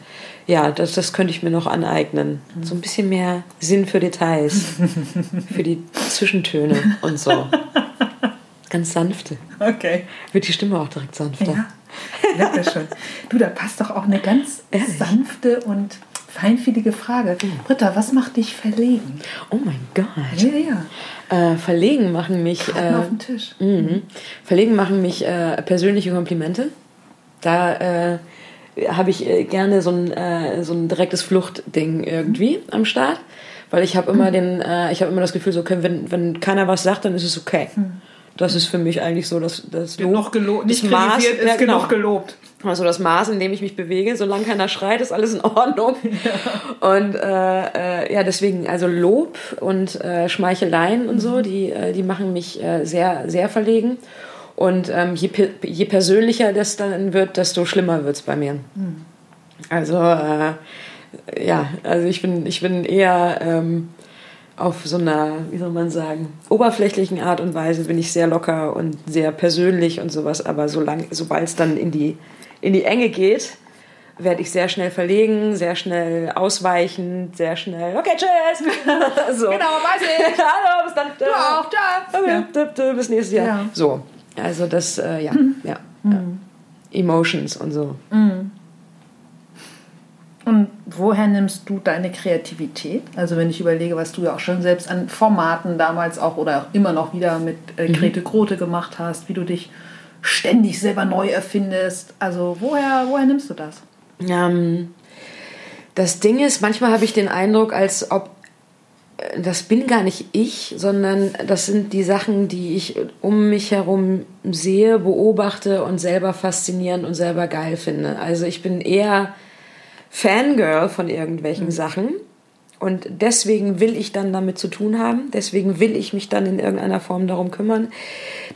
ja, das, das könnte ich mir noch aneignen. So ein bisschen mehr Sinn für Details, für die Zwischentöne und so. Ganz sanfte. Okay. Wird die Stimme auch direkt sanfter. Ja. Das schon. Du, da passt doch auch eine ganz Ehrlich? sanfte und feinfühlige Frage. Britta, was macht dich verlegen? Oh mein Gott. Ja, ja. Äh, verlegen machen mich. Äh, auf dem Tisch. Mhm. Verlegen machen mich äh, persönliche Komplimente. Da äh, habe ich äh, gerne so ein, äh, so ein direktes Fluchtding irgendwie am Start. Weil ich habe immer den, äh, ich habe immer das Gefühl, so, okay, wenn, wenn keiner was sagt, dann ist es okay. Das ist für mich eigentlich so das, das Genug gelobt, nicht Maß, ist ja, genau. genug gelobt. Also das Maß, in dem ich mich bewege, solange keiner schreit, ist alles in Ordnung. Und äh, äh, ja, deswegen, also Lob und äh, Schmeicheleien und so, die, äh, die machen mich äh, sehr, sehr verlegen. Und ähm, je, je persönlicher das dann wird, desto schlimmer wird's bei mir. Also äh, ja, also ich bin, ich bin eher ähm, auf so einer, wie soll man sagen, oberflächlichen Art und Weise bin ich sehr locker und sehr persönlich und sowas, aber sobald es dann in die, in die Enge geht, werde ich sehr schnell verlegen, sehr schnell ausweichend, sehr schnell, okay, tschüss. so. Genau, weiß ich. Hallo, bis dann. Du auch, da. Ja. Bis nächstes Jahr. Ja. So, also das, äh, ja, ja, ja. Emotions und so. Und woher nimmst du deine Kreativität? Also wenn ich überlege, was du ja auch schon selbst an Formaten damals auch oder auch immer noch wieder mit äh, Grete Grote gemacht hast, wie du dich ständig selber neu erfindest. Also woher, woher nimmst du das? Ähm, das Ding ist, manchmal habe ich den Eindruck, als ob das bin gar nicht ich, sondern das sind die Sachen, die ich um mich herum sehe, beobachte und selber faszinierend und selber geil finde. Also ich bin eher Fangirl von irgendwelchen Sachen. Und deswegen will ich dann damit zu tun haben, deswegen will ich mich dann in irgendeiner Form darum kümmern,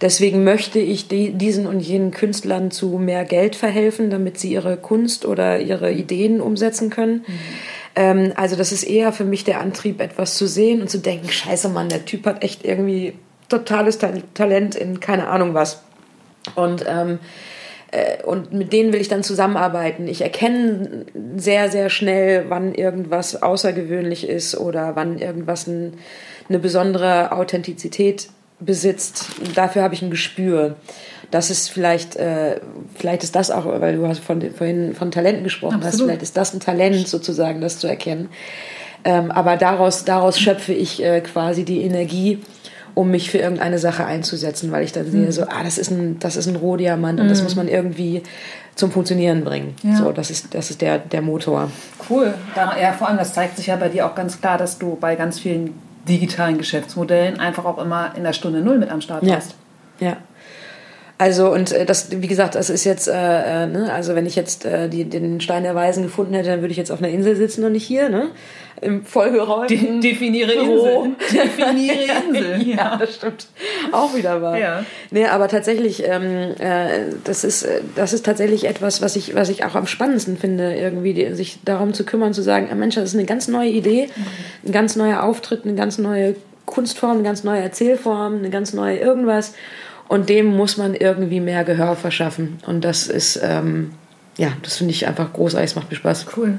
deswegen möchte ich die, diesen und jenen Künstlern zu mehr Geld verhelfen, damit sie ihre Kunst oder ihre Ideen umsetzen können. Ähm, also das ist eher für mich der Antrieb, etwas zu sehen und zu denken, scheiße Mann, der Typ hat echt irgendwie totales Ta- Talent in keine Ahnung was. Und ähm, äh, und mit denen will ich dann zusammenarbeiten. Ich erkenne sehr, sehr schnell, wann irgendwas außergewöhnlich ist oder wann irgendwas ein, eine besondere Authentizität besitzt. Dafür habe ich ein Gespür. Das ist vielleicht, äh, vielleicht ist das auch, weil du hast von, vorhin von Talenten gesprochen hast, Absolut. vielleicht ist das ein Talent sozusagen, das zu erkennen. Ähm, aber daraus, daraus schöpfe ich äh, quasi die Energie, um mich für irgendeine Sache einzusetzen, weil ich dann Mhm. sehe, so, ah, das ist ein, das ist ein Rohdiamant und das muss man irgendwie zum Funktionieren bringen. Ja. So, das ist, das ist der, der Motor. Cool. Da, ja, vor allem, das zeigt sich ja bei dir auch ganz klar, dass du bei ganz vielen digitalen Geschäftsmodellen einfach auch immer in der Stunde Null mit am Start Ja. warst. Ja. Also und äh, das, wie gesagt, das ist jetzt, äh, äh, ne, also wenn ich jetzt äh, die, den Stein der Weisen gefunden hätte, dann würde ich jetzt auf einer Insel sitzen und nicht hier, ne? Im vollgeräumten De definiere Büro. Insel. Definiere Insel. ja, das stimmt. Auch wieder wahr. Ja. Nee, aber tatsächlich, ähm, äh, das, ist, äh, das ist tatsächlich etwas, was ich, was ich auch am spannendsten finde, irgendwie die, sich darum zu kümmern, zu sagen, ah, Mensch, das ist eine ganz neue Idee, ein ganz neuer Auftritt, eine ganz neue Kunstform, eine ganz neue Erzählform, eine ganz neue irgendwas. Und dem muss man irgendwie mehr Gehör verschaffen. Und das ist, ähm, ja, das finde ich einfach großartig, es macht mir Spaß. Cool.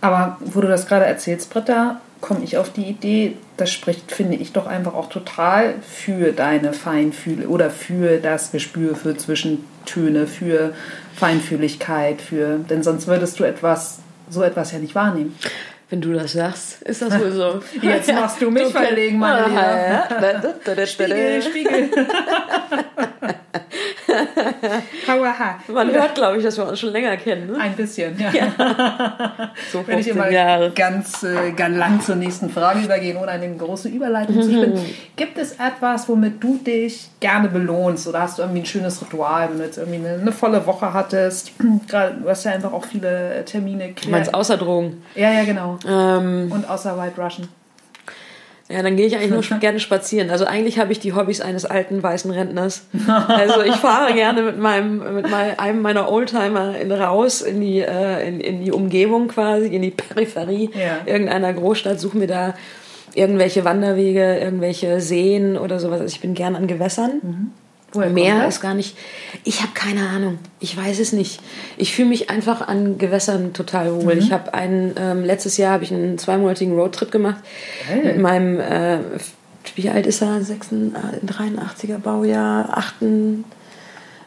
Aber wo du das gerade erzählst, Britta, komme ich auf die Idee, das spricht, finde ich, doch einfach auch total für deine Feinfühle oder für das Gespür für Zwischentöne, für Feinfühligkeit, für, denn sonst würdest du etwas, so etwas ja nicht wahrnehmen. Wenn du das sagst, ist das wohl so. Jetzt machst du mich verlegen, meine Liebe. Spiegel, Spiegel. Hauaha. Man hört, glaube ich, dass wir uns schon länger kennen. Ne? Ein bisschen, ja. So Wenn ich 15 immer Jahre. ganz äh, galant zur nächsten Frage übergehen, ohne eine große Überleitung zu spinnen. Gibt es etwas, womit du dich gerne belohnst? Oder hast du irgendwie ein schönes Ritual, wenn du jetzt irgendwie eine, eine volle Woche hattest? Gerade, du hast ja einfach auch viele Termine. Du meinst außer Drogen? Ja, ja, genau. Ähm, Und außer White Russian. Ja, dann gehe ich eigentlich nur schon gerne spazieren. Also eigentlich habe ich die Hobbys eines alten weißen Rentners. Also ich fahre gerne mit meinem mit einem meiner Oldtimer in, raus in die äh, in, in die Umgebung quasi, in die Peripherie Ja. irgendeiner Großstadt, suche mir da irgendwelche Wanderwege, irgendwelche Seen oder sowas. Also ich bin gern an Gewässern. Woher Meer ist gar nicht. Ich habe keine Ahnung. Ich weiß es nicht. Ich fühle mich einfach an Gewässern total wohl. Ich habe einen ähm, letztes Jahr habe ich einen zweimonatigen Roadtrip gemacht Geil. mit meinem. Äh, wie alt ist er? 86, 83er Baujahr, 8,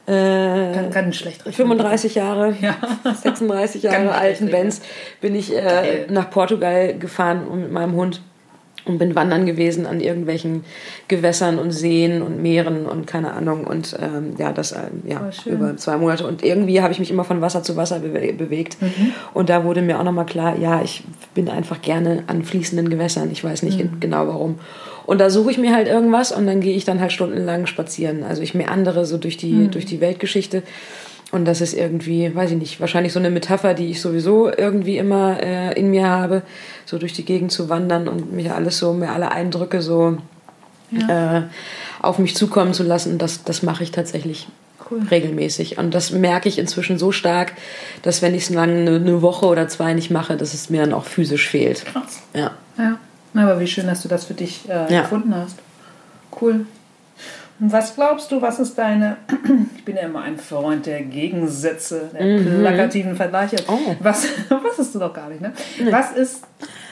äh, Kann, kann schlecht rechnen. 35 Jahre, Ja. 36 Kann Jahre alten Benz bin ich äh, nach Portugal gefahren und mit meinem Hund und bin wandern gewesen an irgendwelchen Gewässern und Seen und Meeren und keine Ahnung und ähm, ja das ähm, ja schön. über zwei Monate. Und irgendwie habe ich mich immer von Wasser zu Wasser bewe bewegt. Und da wurde mir auch nochmal klar ja ich bin einfach gerne an fließenden Gewässern. Ich weiß nicht gen- genau warum. Und da suche ich mir halt irgendwas und dann gehe ich dann halt stundenlang spazieren. Also ich meandere so durch die durch die Weltgeschichte und das ist irgendwie, weiß ich nicht, wahrscheinlich so eine Metapher, die ich sowieso irgendwie immer äh, in mir habe, so durch die Gegend zu wandern und mir alles so, mir alle Eindrücke so äh, auf mich zukommen zu lassen. Und das, das mache ich tatsächlich Cool. regelmäßig. Und das merke ich inzwischen so stark, dass wenn ich es lang eine, eine Woche oder zwei nicht mache, dass es mir dann auch physisch fehlt. Krass. Ja. Ja. Aber wie schön, dass du das für dich äh, Ja. gefunden hast. Cool. Und was glaubst du, was ist deine, ich bin ja immer ein Freund der Gegensätze, der plakativen Vergleiche. Mhm. Oh. Was, was ist du doch gar nicht, ne? Was ist,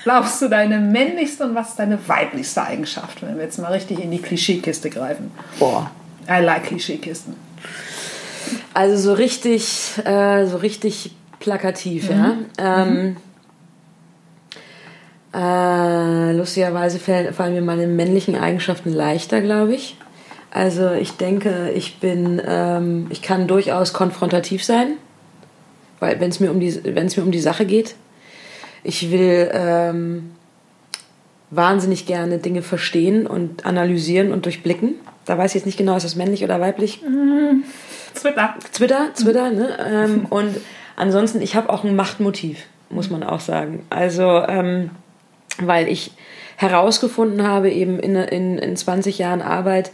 glaubst du, deine männlichste und was ist deine weiblichste Eigenschaft, wenn wir jetzt mal richtig in die Klischeekiste greifen? Boah. I like Klischeekisten. Also so richtig, äh, so richtig plakativ, ja. Ähm, äh, lustigerweise fallen, fallen mir meine männlichen Eigenschaften leichter, glaube ich. Also ich denke, ich bin, ähm, ich kann durchaus konfrontativ sein, weil wenn es mir um die, wenn es mir um die Sache geht, ich will ähm, wahnsinnig gerne Dinge verstehen und analysieren und durchblicken. Da weiß ich jetzt nicht genau, ist das männlich oder weiblich. Twitter. Twitter, Twitter, ne? Ähm, und ansonsten, ich habe auch ein Machtmotiv, muss man auch sagen. Also, ähm, weil ich herausgefunden habe, eben in, in, in 20 Jahren Arbeit,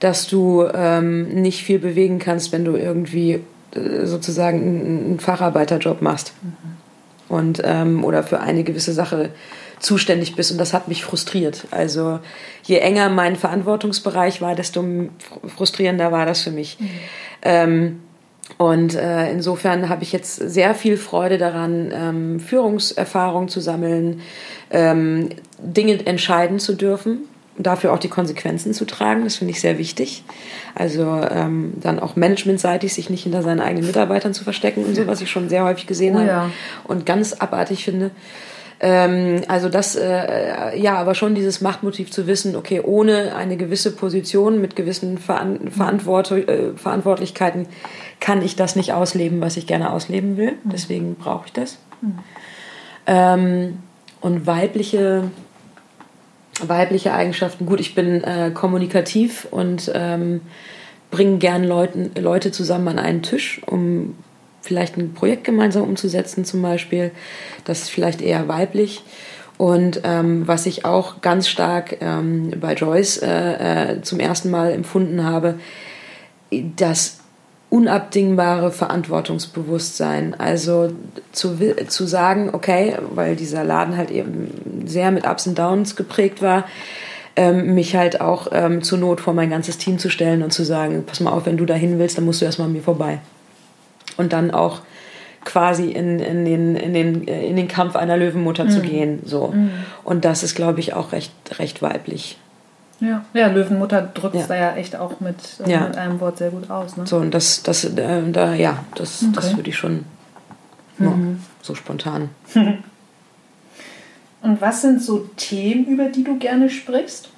dass du ähm, nicht viel bewegen kannst, wenn du irgendwie äh, sozusagen einen, Facharbeiterjob machst. Und, ähm, oder für eine gewisse Sache zuständig bist. Und das hat mich frustriert. Also je enger mein Verantwortungsbereich war, desto frustrierender war das für mich. Ähm, und äh, insofern habe ich jetzt sehr viel Freude daran, ähm, Führungserfahrung zu sammeln, ähm, Dinge entscheiden zu dürfen, dafür auch die Konsequenzen zu tragen. Das finde ich sehr wichtig. Also ähm, dann auch managementseitig sich nicht hinter seinen eigenen Mitarbeitern zu verstecken und so, was ich schon sehr häufig gesehen Oh habe ja. und ganz abartig finde. Ähm, also das, äh, ja, aber schon dieses Machtmotiv zu wissen, okay, ohne eine gewisse Position mit gewissen Veran Verantwort äh, Verantwortlichkeiten kann ich das nicht ausleben, was ich gerne ausleben will. Deswegen brauche ich das. Ähm, und weibliche, weibliche Eigenschaften, gut, ich bin äh, kommunikativ und ähm, bringe gern Leuten, Leute zusammen an einen Tisch, um vielleicht ein Projekt gemeinsam umzusetzen zum Beispiel. Das ist vielleicht eher weiblich. Und ähm, was ich auch ganz stark ähm, bei Joyce äh, äh, zum ersten Mal empfunden habe, das unabdingbare Verantwortungsbewusstsein. Also zu, zu sagen, okay, weil dieser Laden halt eben sehr mit Ups und Downs geprägt war, ähm, mich halt auch ähm, zur Not vor mein ganzes Team zu stellen und zu sagen, pass mal auf, wenn du dahin willst, dann musst du erstmal an mir vorbei. Und dann auch quasi in, in, den, in, den, äh, in den Kampf einer Löwenmutter zu gehen. So. Und das ist, glaube ich, auch recht, recht weiblich. Ja, ja Löwenmutter drückt es Ja. da ja echt auch mit, äh, Ja. mit einem Wort sehr gut aus. Ne? So, und das, das, äh, da, ja, das, das Okay. würde ich schon ja, so spontan. Und was sind so Themen, über die du gerne sprichst?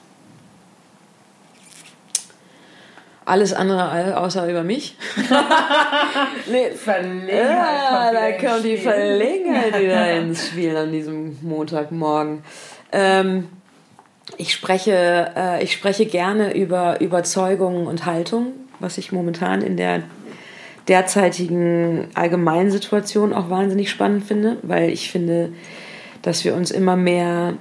Alles andere außer über mich. nee, Verlegenheit ja, kommt da wieder ins kommt die Spiel. Verlegenheit wieder ins Spiel an diesem Montagmorgen. Ähm, ich spreche, äh, ich spreche gerne über Überzeugungen und Haltung, was ich momentan in der derzeitigen Allgemeinsituation auch wahnsinnig spannend finde, weil ich finde, dass wir uns immer mehr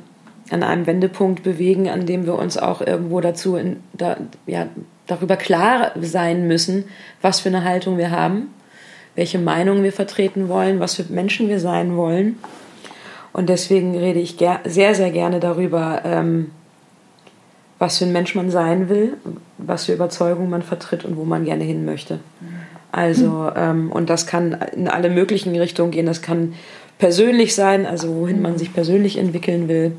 an einem Wendepunkt bewegen, an dem wir uns auch irgendwo dazu in, da, ja, darüber klar sein müssen, was für eine Haltung wir haben, welche Meinung wir vertreten wollen, was für Menschen wir sein wollen. Und deswegen rede ich sehr, sehr gerne darüber, ähm, was für ein Mensch man sein will, was für Überzeugungen man vertritt und wo man gerne hin möchte. Also, ähm, und das kann in alle möglichen Richtungen gehen. Das kann persönlich sein, also wohin man sich persönlich entwickeln will.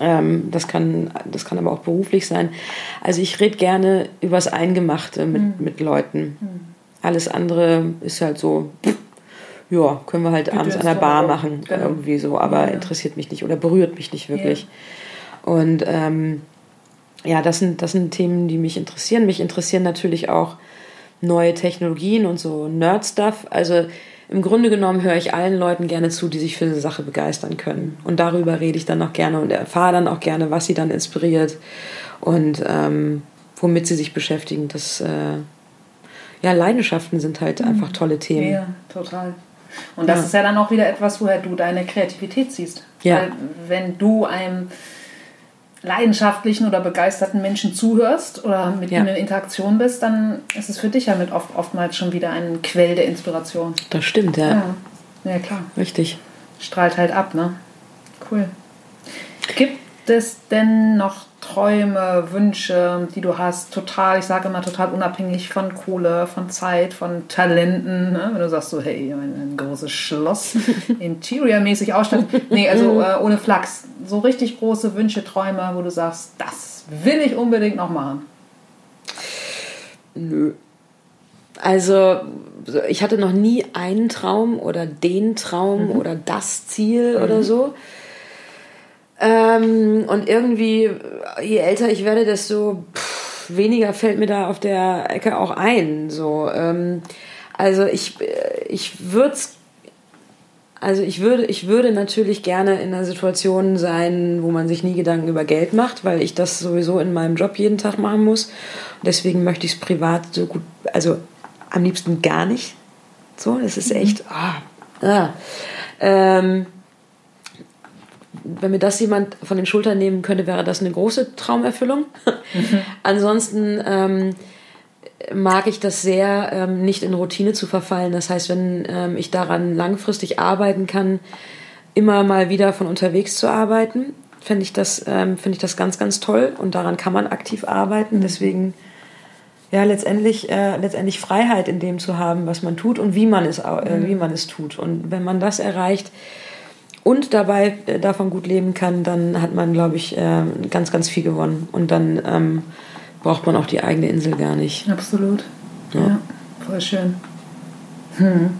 Ähm, das, kann, das kann aber auch beruflich sein. Also ich rede gerne übers Eingemachte mit, mhm. mit Leuten. Mhm. Alles andere ist halt so, ja, können wir halt Bitte abends an der Bar machen, genau. irgendwie so, aber ja. interessiert mich nicht oder berührt mich nicht wirklich. Ja. Und ähm, ja, das sind, das sind Themen, die mich interessieren. Mich interessieren natürlich auch neue Technologien und so Nerd-Stuff. Also im Grunde genommen höre ich allen Leuten gerne zu, die sich für eine Sache begeistern können. Und darüber rede ich dann auch gerne und erfahre dann auch gerne, was sie dann inspiriert und ähm, womit sie sich beschäftigen. Das, äh, ja, Leidenschaften sind halt mhm. einfach tolle Themen. Ja, total. Und das ja. ist ja dann auch wieder etwas, woher du deine Kreativität siehst. Ja. Weil wenn du einem leidenschaftlichen oder begeisterten Menschen zuhörst oder mit ja. ihm in Interaktion bist, dann ist es für dich ja mit oft, oftmals schon wieder ein Quell der Inspiration. Das stimmt, ja. Ja, ja klar. Richtig. Strahlt halt ab, ne? Cool. Gibt es denn noch Träume, Wünsche, die du hast, total, ich sage immer total unabhängig von Kohle, von Zeit, von Talenten. Ne? Wenn du sagst so, hey, ein, ein großes Schloss, interiormäßig ausstatten. Nee, also äh, ohne Flachs. So richtig große Wünsche, Träume, wo du sagst, das will ich unbedingt noch machen. Nö. Also ich hatte noch nie einen Traum oder den Traum mhm. oder das Ziel mhm. oder so. Ähm, und irgendwie, je älter ich werde, desto pff, weniger fällt mir da auf der Ecke auch ein. So, ähm, also ich, ich würde also ich würde, ich würde natürlich gerne in einer Situation sein, wo man sich nie Gedanken über Geld macht, weil ich das sowieso in meinem Job jeden Tag machen muss. Und deswegen möchte ich es privat so gut, also am liebsten gar nicht. So, das ist mhm. echt. Ah, ah. Ähm, wenn mir das jemand von den Schultern nehmen könnte, wäre das eine große Traumerfüllung. Mhm. Ansonsten ähm, mag ich das sehr, ähm, nicht in Routine zu verfallen. Das heißt, wenn ähm, ich daran langfristig arbeiten kann, immer mal wieder von unterwegs zu arbeiten, finde ich, das, ähm, find ich das ganz, ganz toll. Und daran kann man aktiv arbeiten. Mhm. Deswegen ja letztendlich äh, letztendlich Freiheit in dem zu haben, was man tut und wie man es äh, mhm. wie man es tut. Und wenn man das erreicht, und dabei äh, davon gut leben kann, dann hat man, glaube ich, äh, ganz, ganz viel gewonnen. Und dann ähm, braucht man auch die eigene Insel gar nicht. Absolut. Ja, ja voll schön. Hm.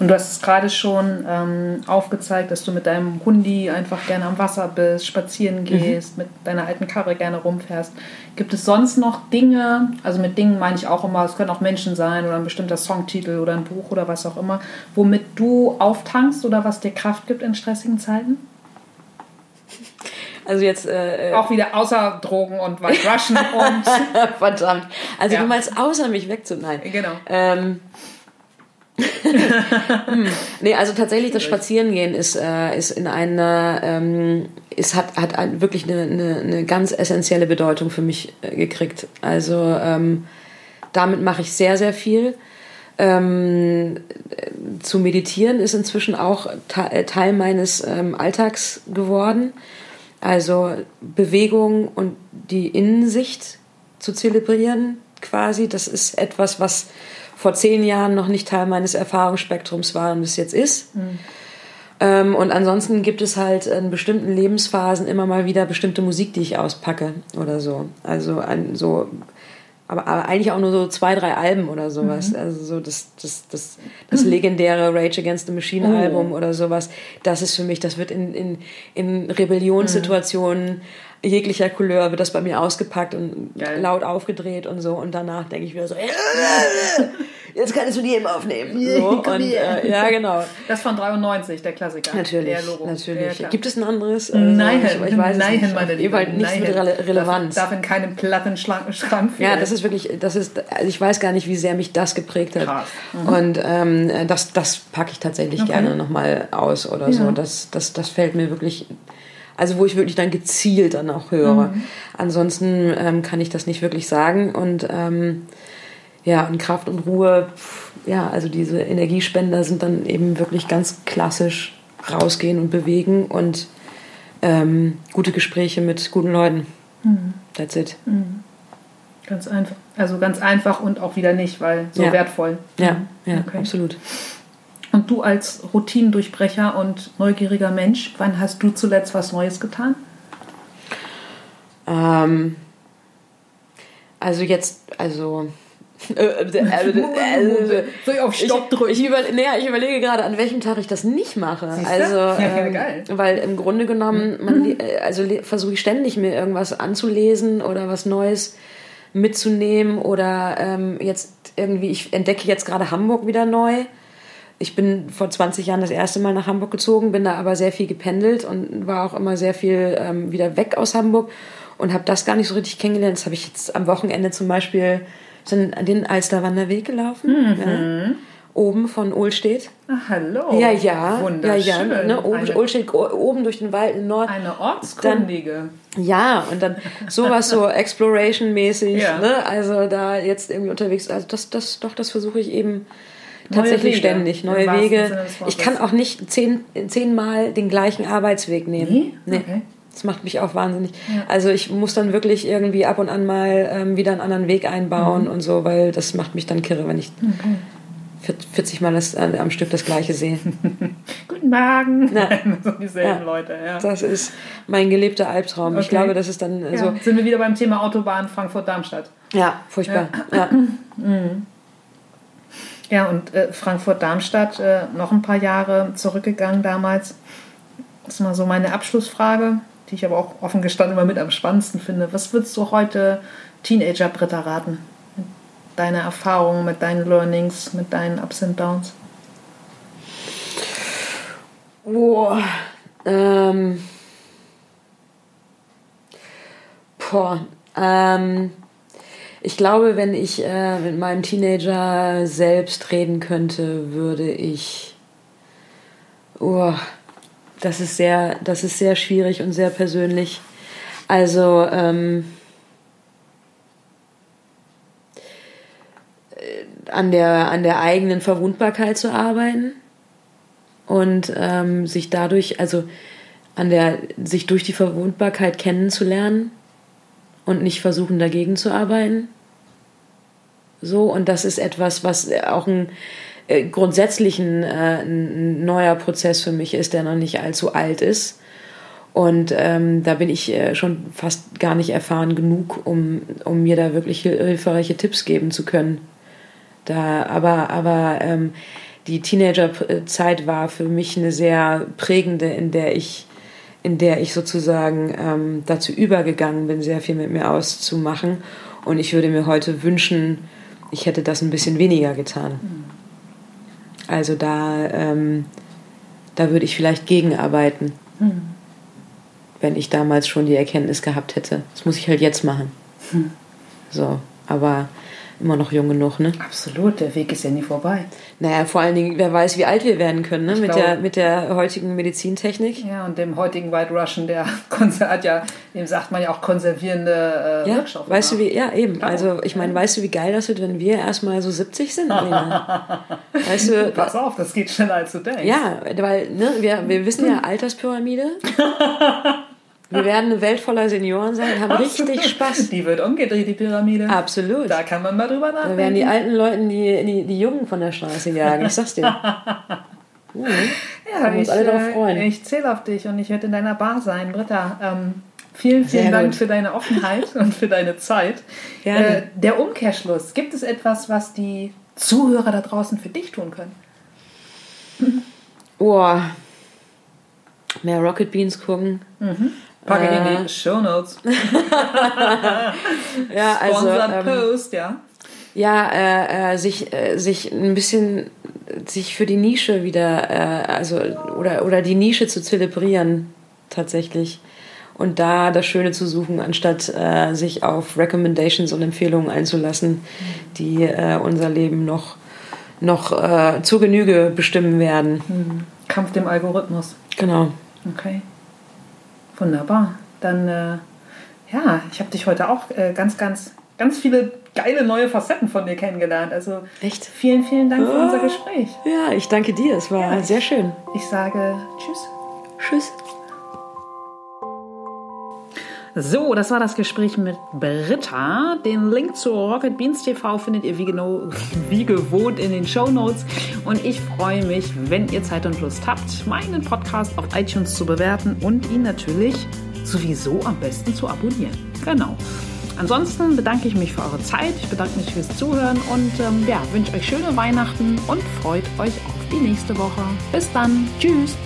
Und du hast es gerade schon ähm, aufgezeigt, dass du mit deinem Hundi einfach gerne am Wasser bist, spazieren mhm. gehst, mhm. mit deiner alten Karre gerne rumfährst. Gibt es sonst noch Dinge, also mit Dingen meine ich auch immer, es können auch Menschen sein oder ein bestimmter Songtitel oder ein Buch oder was auch immer, womit du auftankst oder was dir Kraft gibt in stressigen Zeiten? Also jetzt äh, äh auch wieder außer Drogen und White Russian und verdammt. Also ja. du meinst außer mich wegzunehmen. Genau. Ähm, hm. Nee, also tatsächlich das Spazierengehen ist, äh, ist in einer, ähm, ist, hat, hat wirklich eine, eine, eine ganz essentielle Bedeutung für mich äh, gekriegt. Also ähm, damit mache ich sehr, sehr viel. Ähm, zu meditieren ist inzwischen auch äh, Teil meines ähm, Alltags geworden. Also Bewegung und die Innensicht zu zelebrieren quasi, das ist etwas, was vor zehn Jahren noch nicht Teil meines Erfahrungsspektrums war und es jetzt ist. Mhm. Ähm, und ansonsten gibt es halt in bestimmten Lebensphasen immer mal wieder bestimmte Musik, die ich auspacke oder so. Also ein, so aber, aber eigentlich auch nur so zwei, drei Alben oder sowas. Mhm. Also so das, das, das, das legendäre Rage Against the Machine oh. Album oder sowas. Das ist für mich, das wird in, in, in Rebellionssituationen mhm jeglicher Couleur wird das bei mir ausgepackt und Geil. laut aufgedreht und so. Und danach denke ich wieder so, jetzt kannst du die eben aufnehmen. So, und, äh, ja, genau. Das von 93, der Klassiker. Natürlich, der natürlich. Ja, Gibt es ein anderes? Äh, nein, ich, ich weiß nein, nicht. meine Liebe. nicht nein. so Rele Relevanz. Darf, darf in keinem Plattenschrank fehlen. Ja, das ist wirklich, das ist, also ich weiß gar nicht, wie sehr mich das geprägt hat. Krass. Mhm. Und ähm, das, das packe ich tatsächlich okay. gerne nochmal aus oder ja. so. Das, das, das fällt mir wirklich also wo ich wirklich dann gezielt dann auch höre. Mhm. Ansonsten ähm, kann ich das nicht wirklich sagen. Und ähm, ja, und Kraft und Ruhe, ja, also diese Energiespender sind dann eben wirklich ganz klassisch rausgehen und bewegen und ähm, gute Gespräche mit guten Leuten. Mhm. That's it. Mhm. Ganz einfach. Also ganz einfach und auch wieder nicht, weil so ja. wertvoll. Ja, ja, okay. absolut. Und du als Routinendurchbrecher und neugieriger Mensch, wann hast du zuletzt was Neues getan? Ähm, also jetzt, also. äh, äh, äh, Soll ich auf Stopp ich, drücken? Ich, über, nee, ich überlege gerade, an welchem Tag ich das nicht mache. Also, Ja, ähm, geil. weil im Grunde genommen, man, le- äh, also versuche ich ständig mir irgendwas anzulesen oder was Neues mitzunehmen oder ähm, jetzt irgendwie, ich entdecke jetzt gerade Hamburg wieder neu. Ich bin vor 20 Jahren das erste Mal nach Hamburg gezogen, bin da aber sehr viel gependelt und war auch immer sehr viel ähm, wieder weg aus Hamburg und habe das gar nicht so richtig kennengelernt. Das habe ich jetzt am Wochenende zum Beispiel sind den Alsterwanderweg gelaufen, ja, oben von Ohlstedt. Ah, hallo. Ja, ja, ja, Wunderschön. ja, ne, oben, eine, Ohlstedt, oben durch den Wald im Nord. eine ortskundige. Ja, und dann sowas so Exploration-mäßig, Ja. ne? Also da jetzt irgendwie unterwegs, also das, das, doch, das versuche ich eben tatsächlich Wege, ständig. Neue Wege. Ich kann auch nicht zehn, zehnmal den gleichen Arbeitsweg nehmen. Nee? Okay. Das macht mich auch wahnsinnig. Also ich muss dann wirklich irgendwie ab und an mal ähm, wieder einen anderen Weg Mhm. einbauen und so, weil das macht mich dann kirre, wenn ich 40 Mal das, äh, am Stück das Gleiche sehe. Guten Morgen. Ja. so dieselben Ja. Leute, ja. Das ist mein gelebter Albtraum. Ich Okay. glaube, das ist dann ja. so, Sind wir wieder beim Thema Autobahn Frankfurt-Darmstadt. ja, furchtbar. Ja. Ja, und äh, Frankfurt-Darmstadt äh, noch ein paar Jahre zurückgegangen damals. Das ist mal so meine Abschlussfrage, die ich aber auch offen gestanden immer mit am spannendsten finde. Was würdest du heute Teenager Britta raten? Mit deiner Erfahrung, mit deinen Learnings, mit deinen Ups and Downs? Boah. Ähm. Boah. Ähm. Ich glaube, wenn ich äh, mit meinem Teenager selbst reden könnte, würde ich. Oh, das ist sehr, das ist sehr schwierig und sehr persönlich. Also ähm, äh, an der an der eigenen Verwundbarkeit zu arbeiten und ähm, sich dadurch, also an der, sich durch die Verwundbarkeit kennenzulernen und nicht versuchen dagegen zu arbeiten. So, und das ist etwas, was auch ein äh, grundsätzlich ein, äh, ein neuer Prozess für mich ist, der noch nicht allzu alt ist. Und ähm, da bin ich äh, schon fast gar nicht erfahren genug, um, um mir da wirklich hil- hilfreiche Tipps geben zu können. Da, aber aber ähm, die Teenagerzeit war für mich eine sehr prägende, in der ich, in der ich sozusagen ähm, dazu übergegangen bin, sehr viel mit mir auszumachen. Und ich würde mir heute wünschen, ich hätte das ein bisschen weniger getan. Also da, ähm, da würde ich vielleicht gegenarbeiten, wenn ich damals schon die Erkenntnis gehabt hätte. Das muss ich halt jetzt machen. So, aber immer noch jung genug, ne? Absolut, der Weg ist ja nie vorbei. Naja, vor allen Dingen, wer weiß, wie alt wir werden können, ne? Mit glaube- der, mit der heutigen Medizintechnik. Ja, und dem heutigen White Russian, der hat ja, dem sagt man ja auch konservierende äh, Ja, Wirkstoffe. weißt du nach. wie, ja eben. Klar. Also ich meine, weißt du, wie geil das wird, wenn wir erstmal so 70 sind? Weißt du, Pass auf, das geht schneller als du denkst. ja, weil ne, wir, wir wissen ja, Alterspyramide. Wir werden eine Welt voller Senioren sein, haben richtig Spaß. Die wird umgedreht, die Pyramide. Absolut. Da kann man mal drüber Da werden die nachdenken. alten Leuten die, die, die Jungen von der Straße jagen, ich sag's dir. Mhm. Ja, ich, alle drauf äh, freuen. ich zähle auf dich und ich werde in deiner Bar sein. Britta, ähm, vielen, vielen Sehr Dank gut. für deine Offenheit und für deine Zeit. Gerne. Äh, der Umkehrschluss. Gibt es etwas, was die Zuhörer da draußen für dich tun können? Oh. Mehr Rocket Beans gucken. Packe ich Äh. in die Show Notes. Ja, also. Sponsored Ähm, Post, ja. ja, äh, äh, sich, äh, sich ein bisschen sich für die Nische wieder, äh, also oder, oder die Nische zu zelebrieren tatsächlich. Und da das Schöne zu suchen, anstatt äh, sich auf Recommendations und Empfehlungen einzulassen, die äh, unser Leben noch, noch äh, zur Genüge bestimmen werden. Kampf dem Algorithmus. Genau. Okay. Wunderbar. Dann, äh, ja, ich habe dich heute auch äh, ganz, ganz, ganz viele geile neue Facetten von dir kennengelernt. Also Echt? vielen, vielen Dank für Ah. unser Gespräch. Ja, ich danke dir. Es war Ja. sehr schön. Ich sage Tschüss. Tschüss. So, das war das Gespräch mit Britta. Den Link zu Rocket Beans TV findet ihr wie, genau, wie gewohnt in den Show Notes. Und ich freue mich, wenn ihr Zeit und Lust habt, meinen Podcast auf iTunes zu bewerten und ihn natürlich sowieso am besten zu abonnieren. Genau. Ansonsten bedanke ich mich für eure Zeit, ich bedanke mich fürs Zuhören und ähm, ja, wünsche euch schöne Weihnachten und freut euch auf die nächste Woche. Bis dann. Tschüss.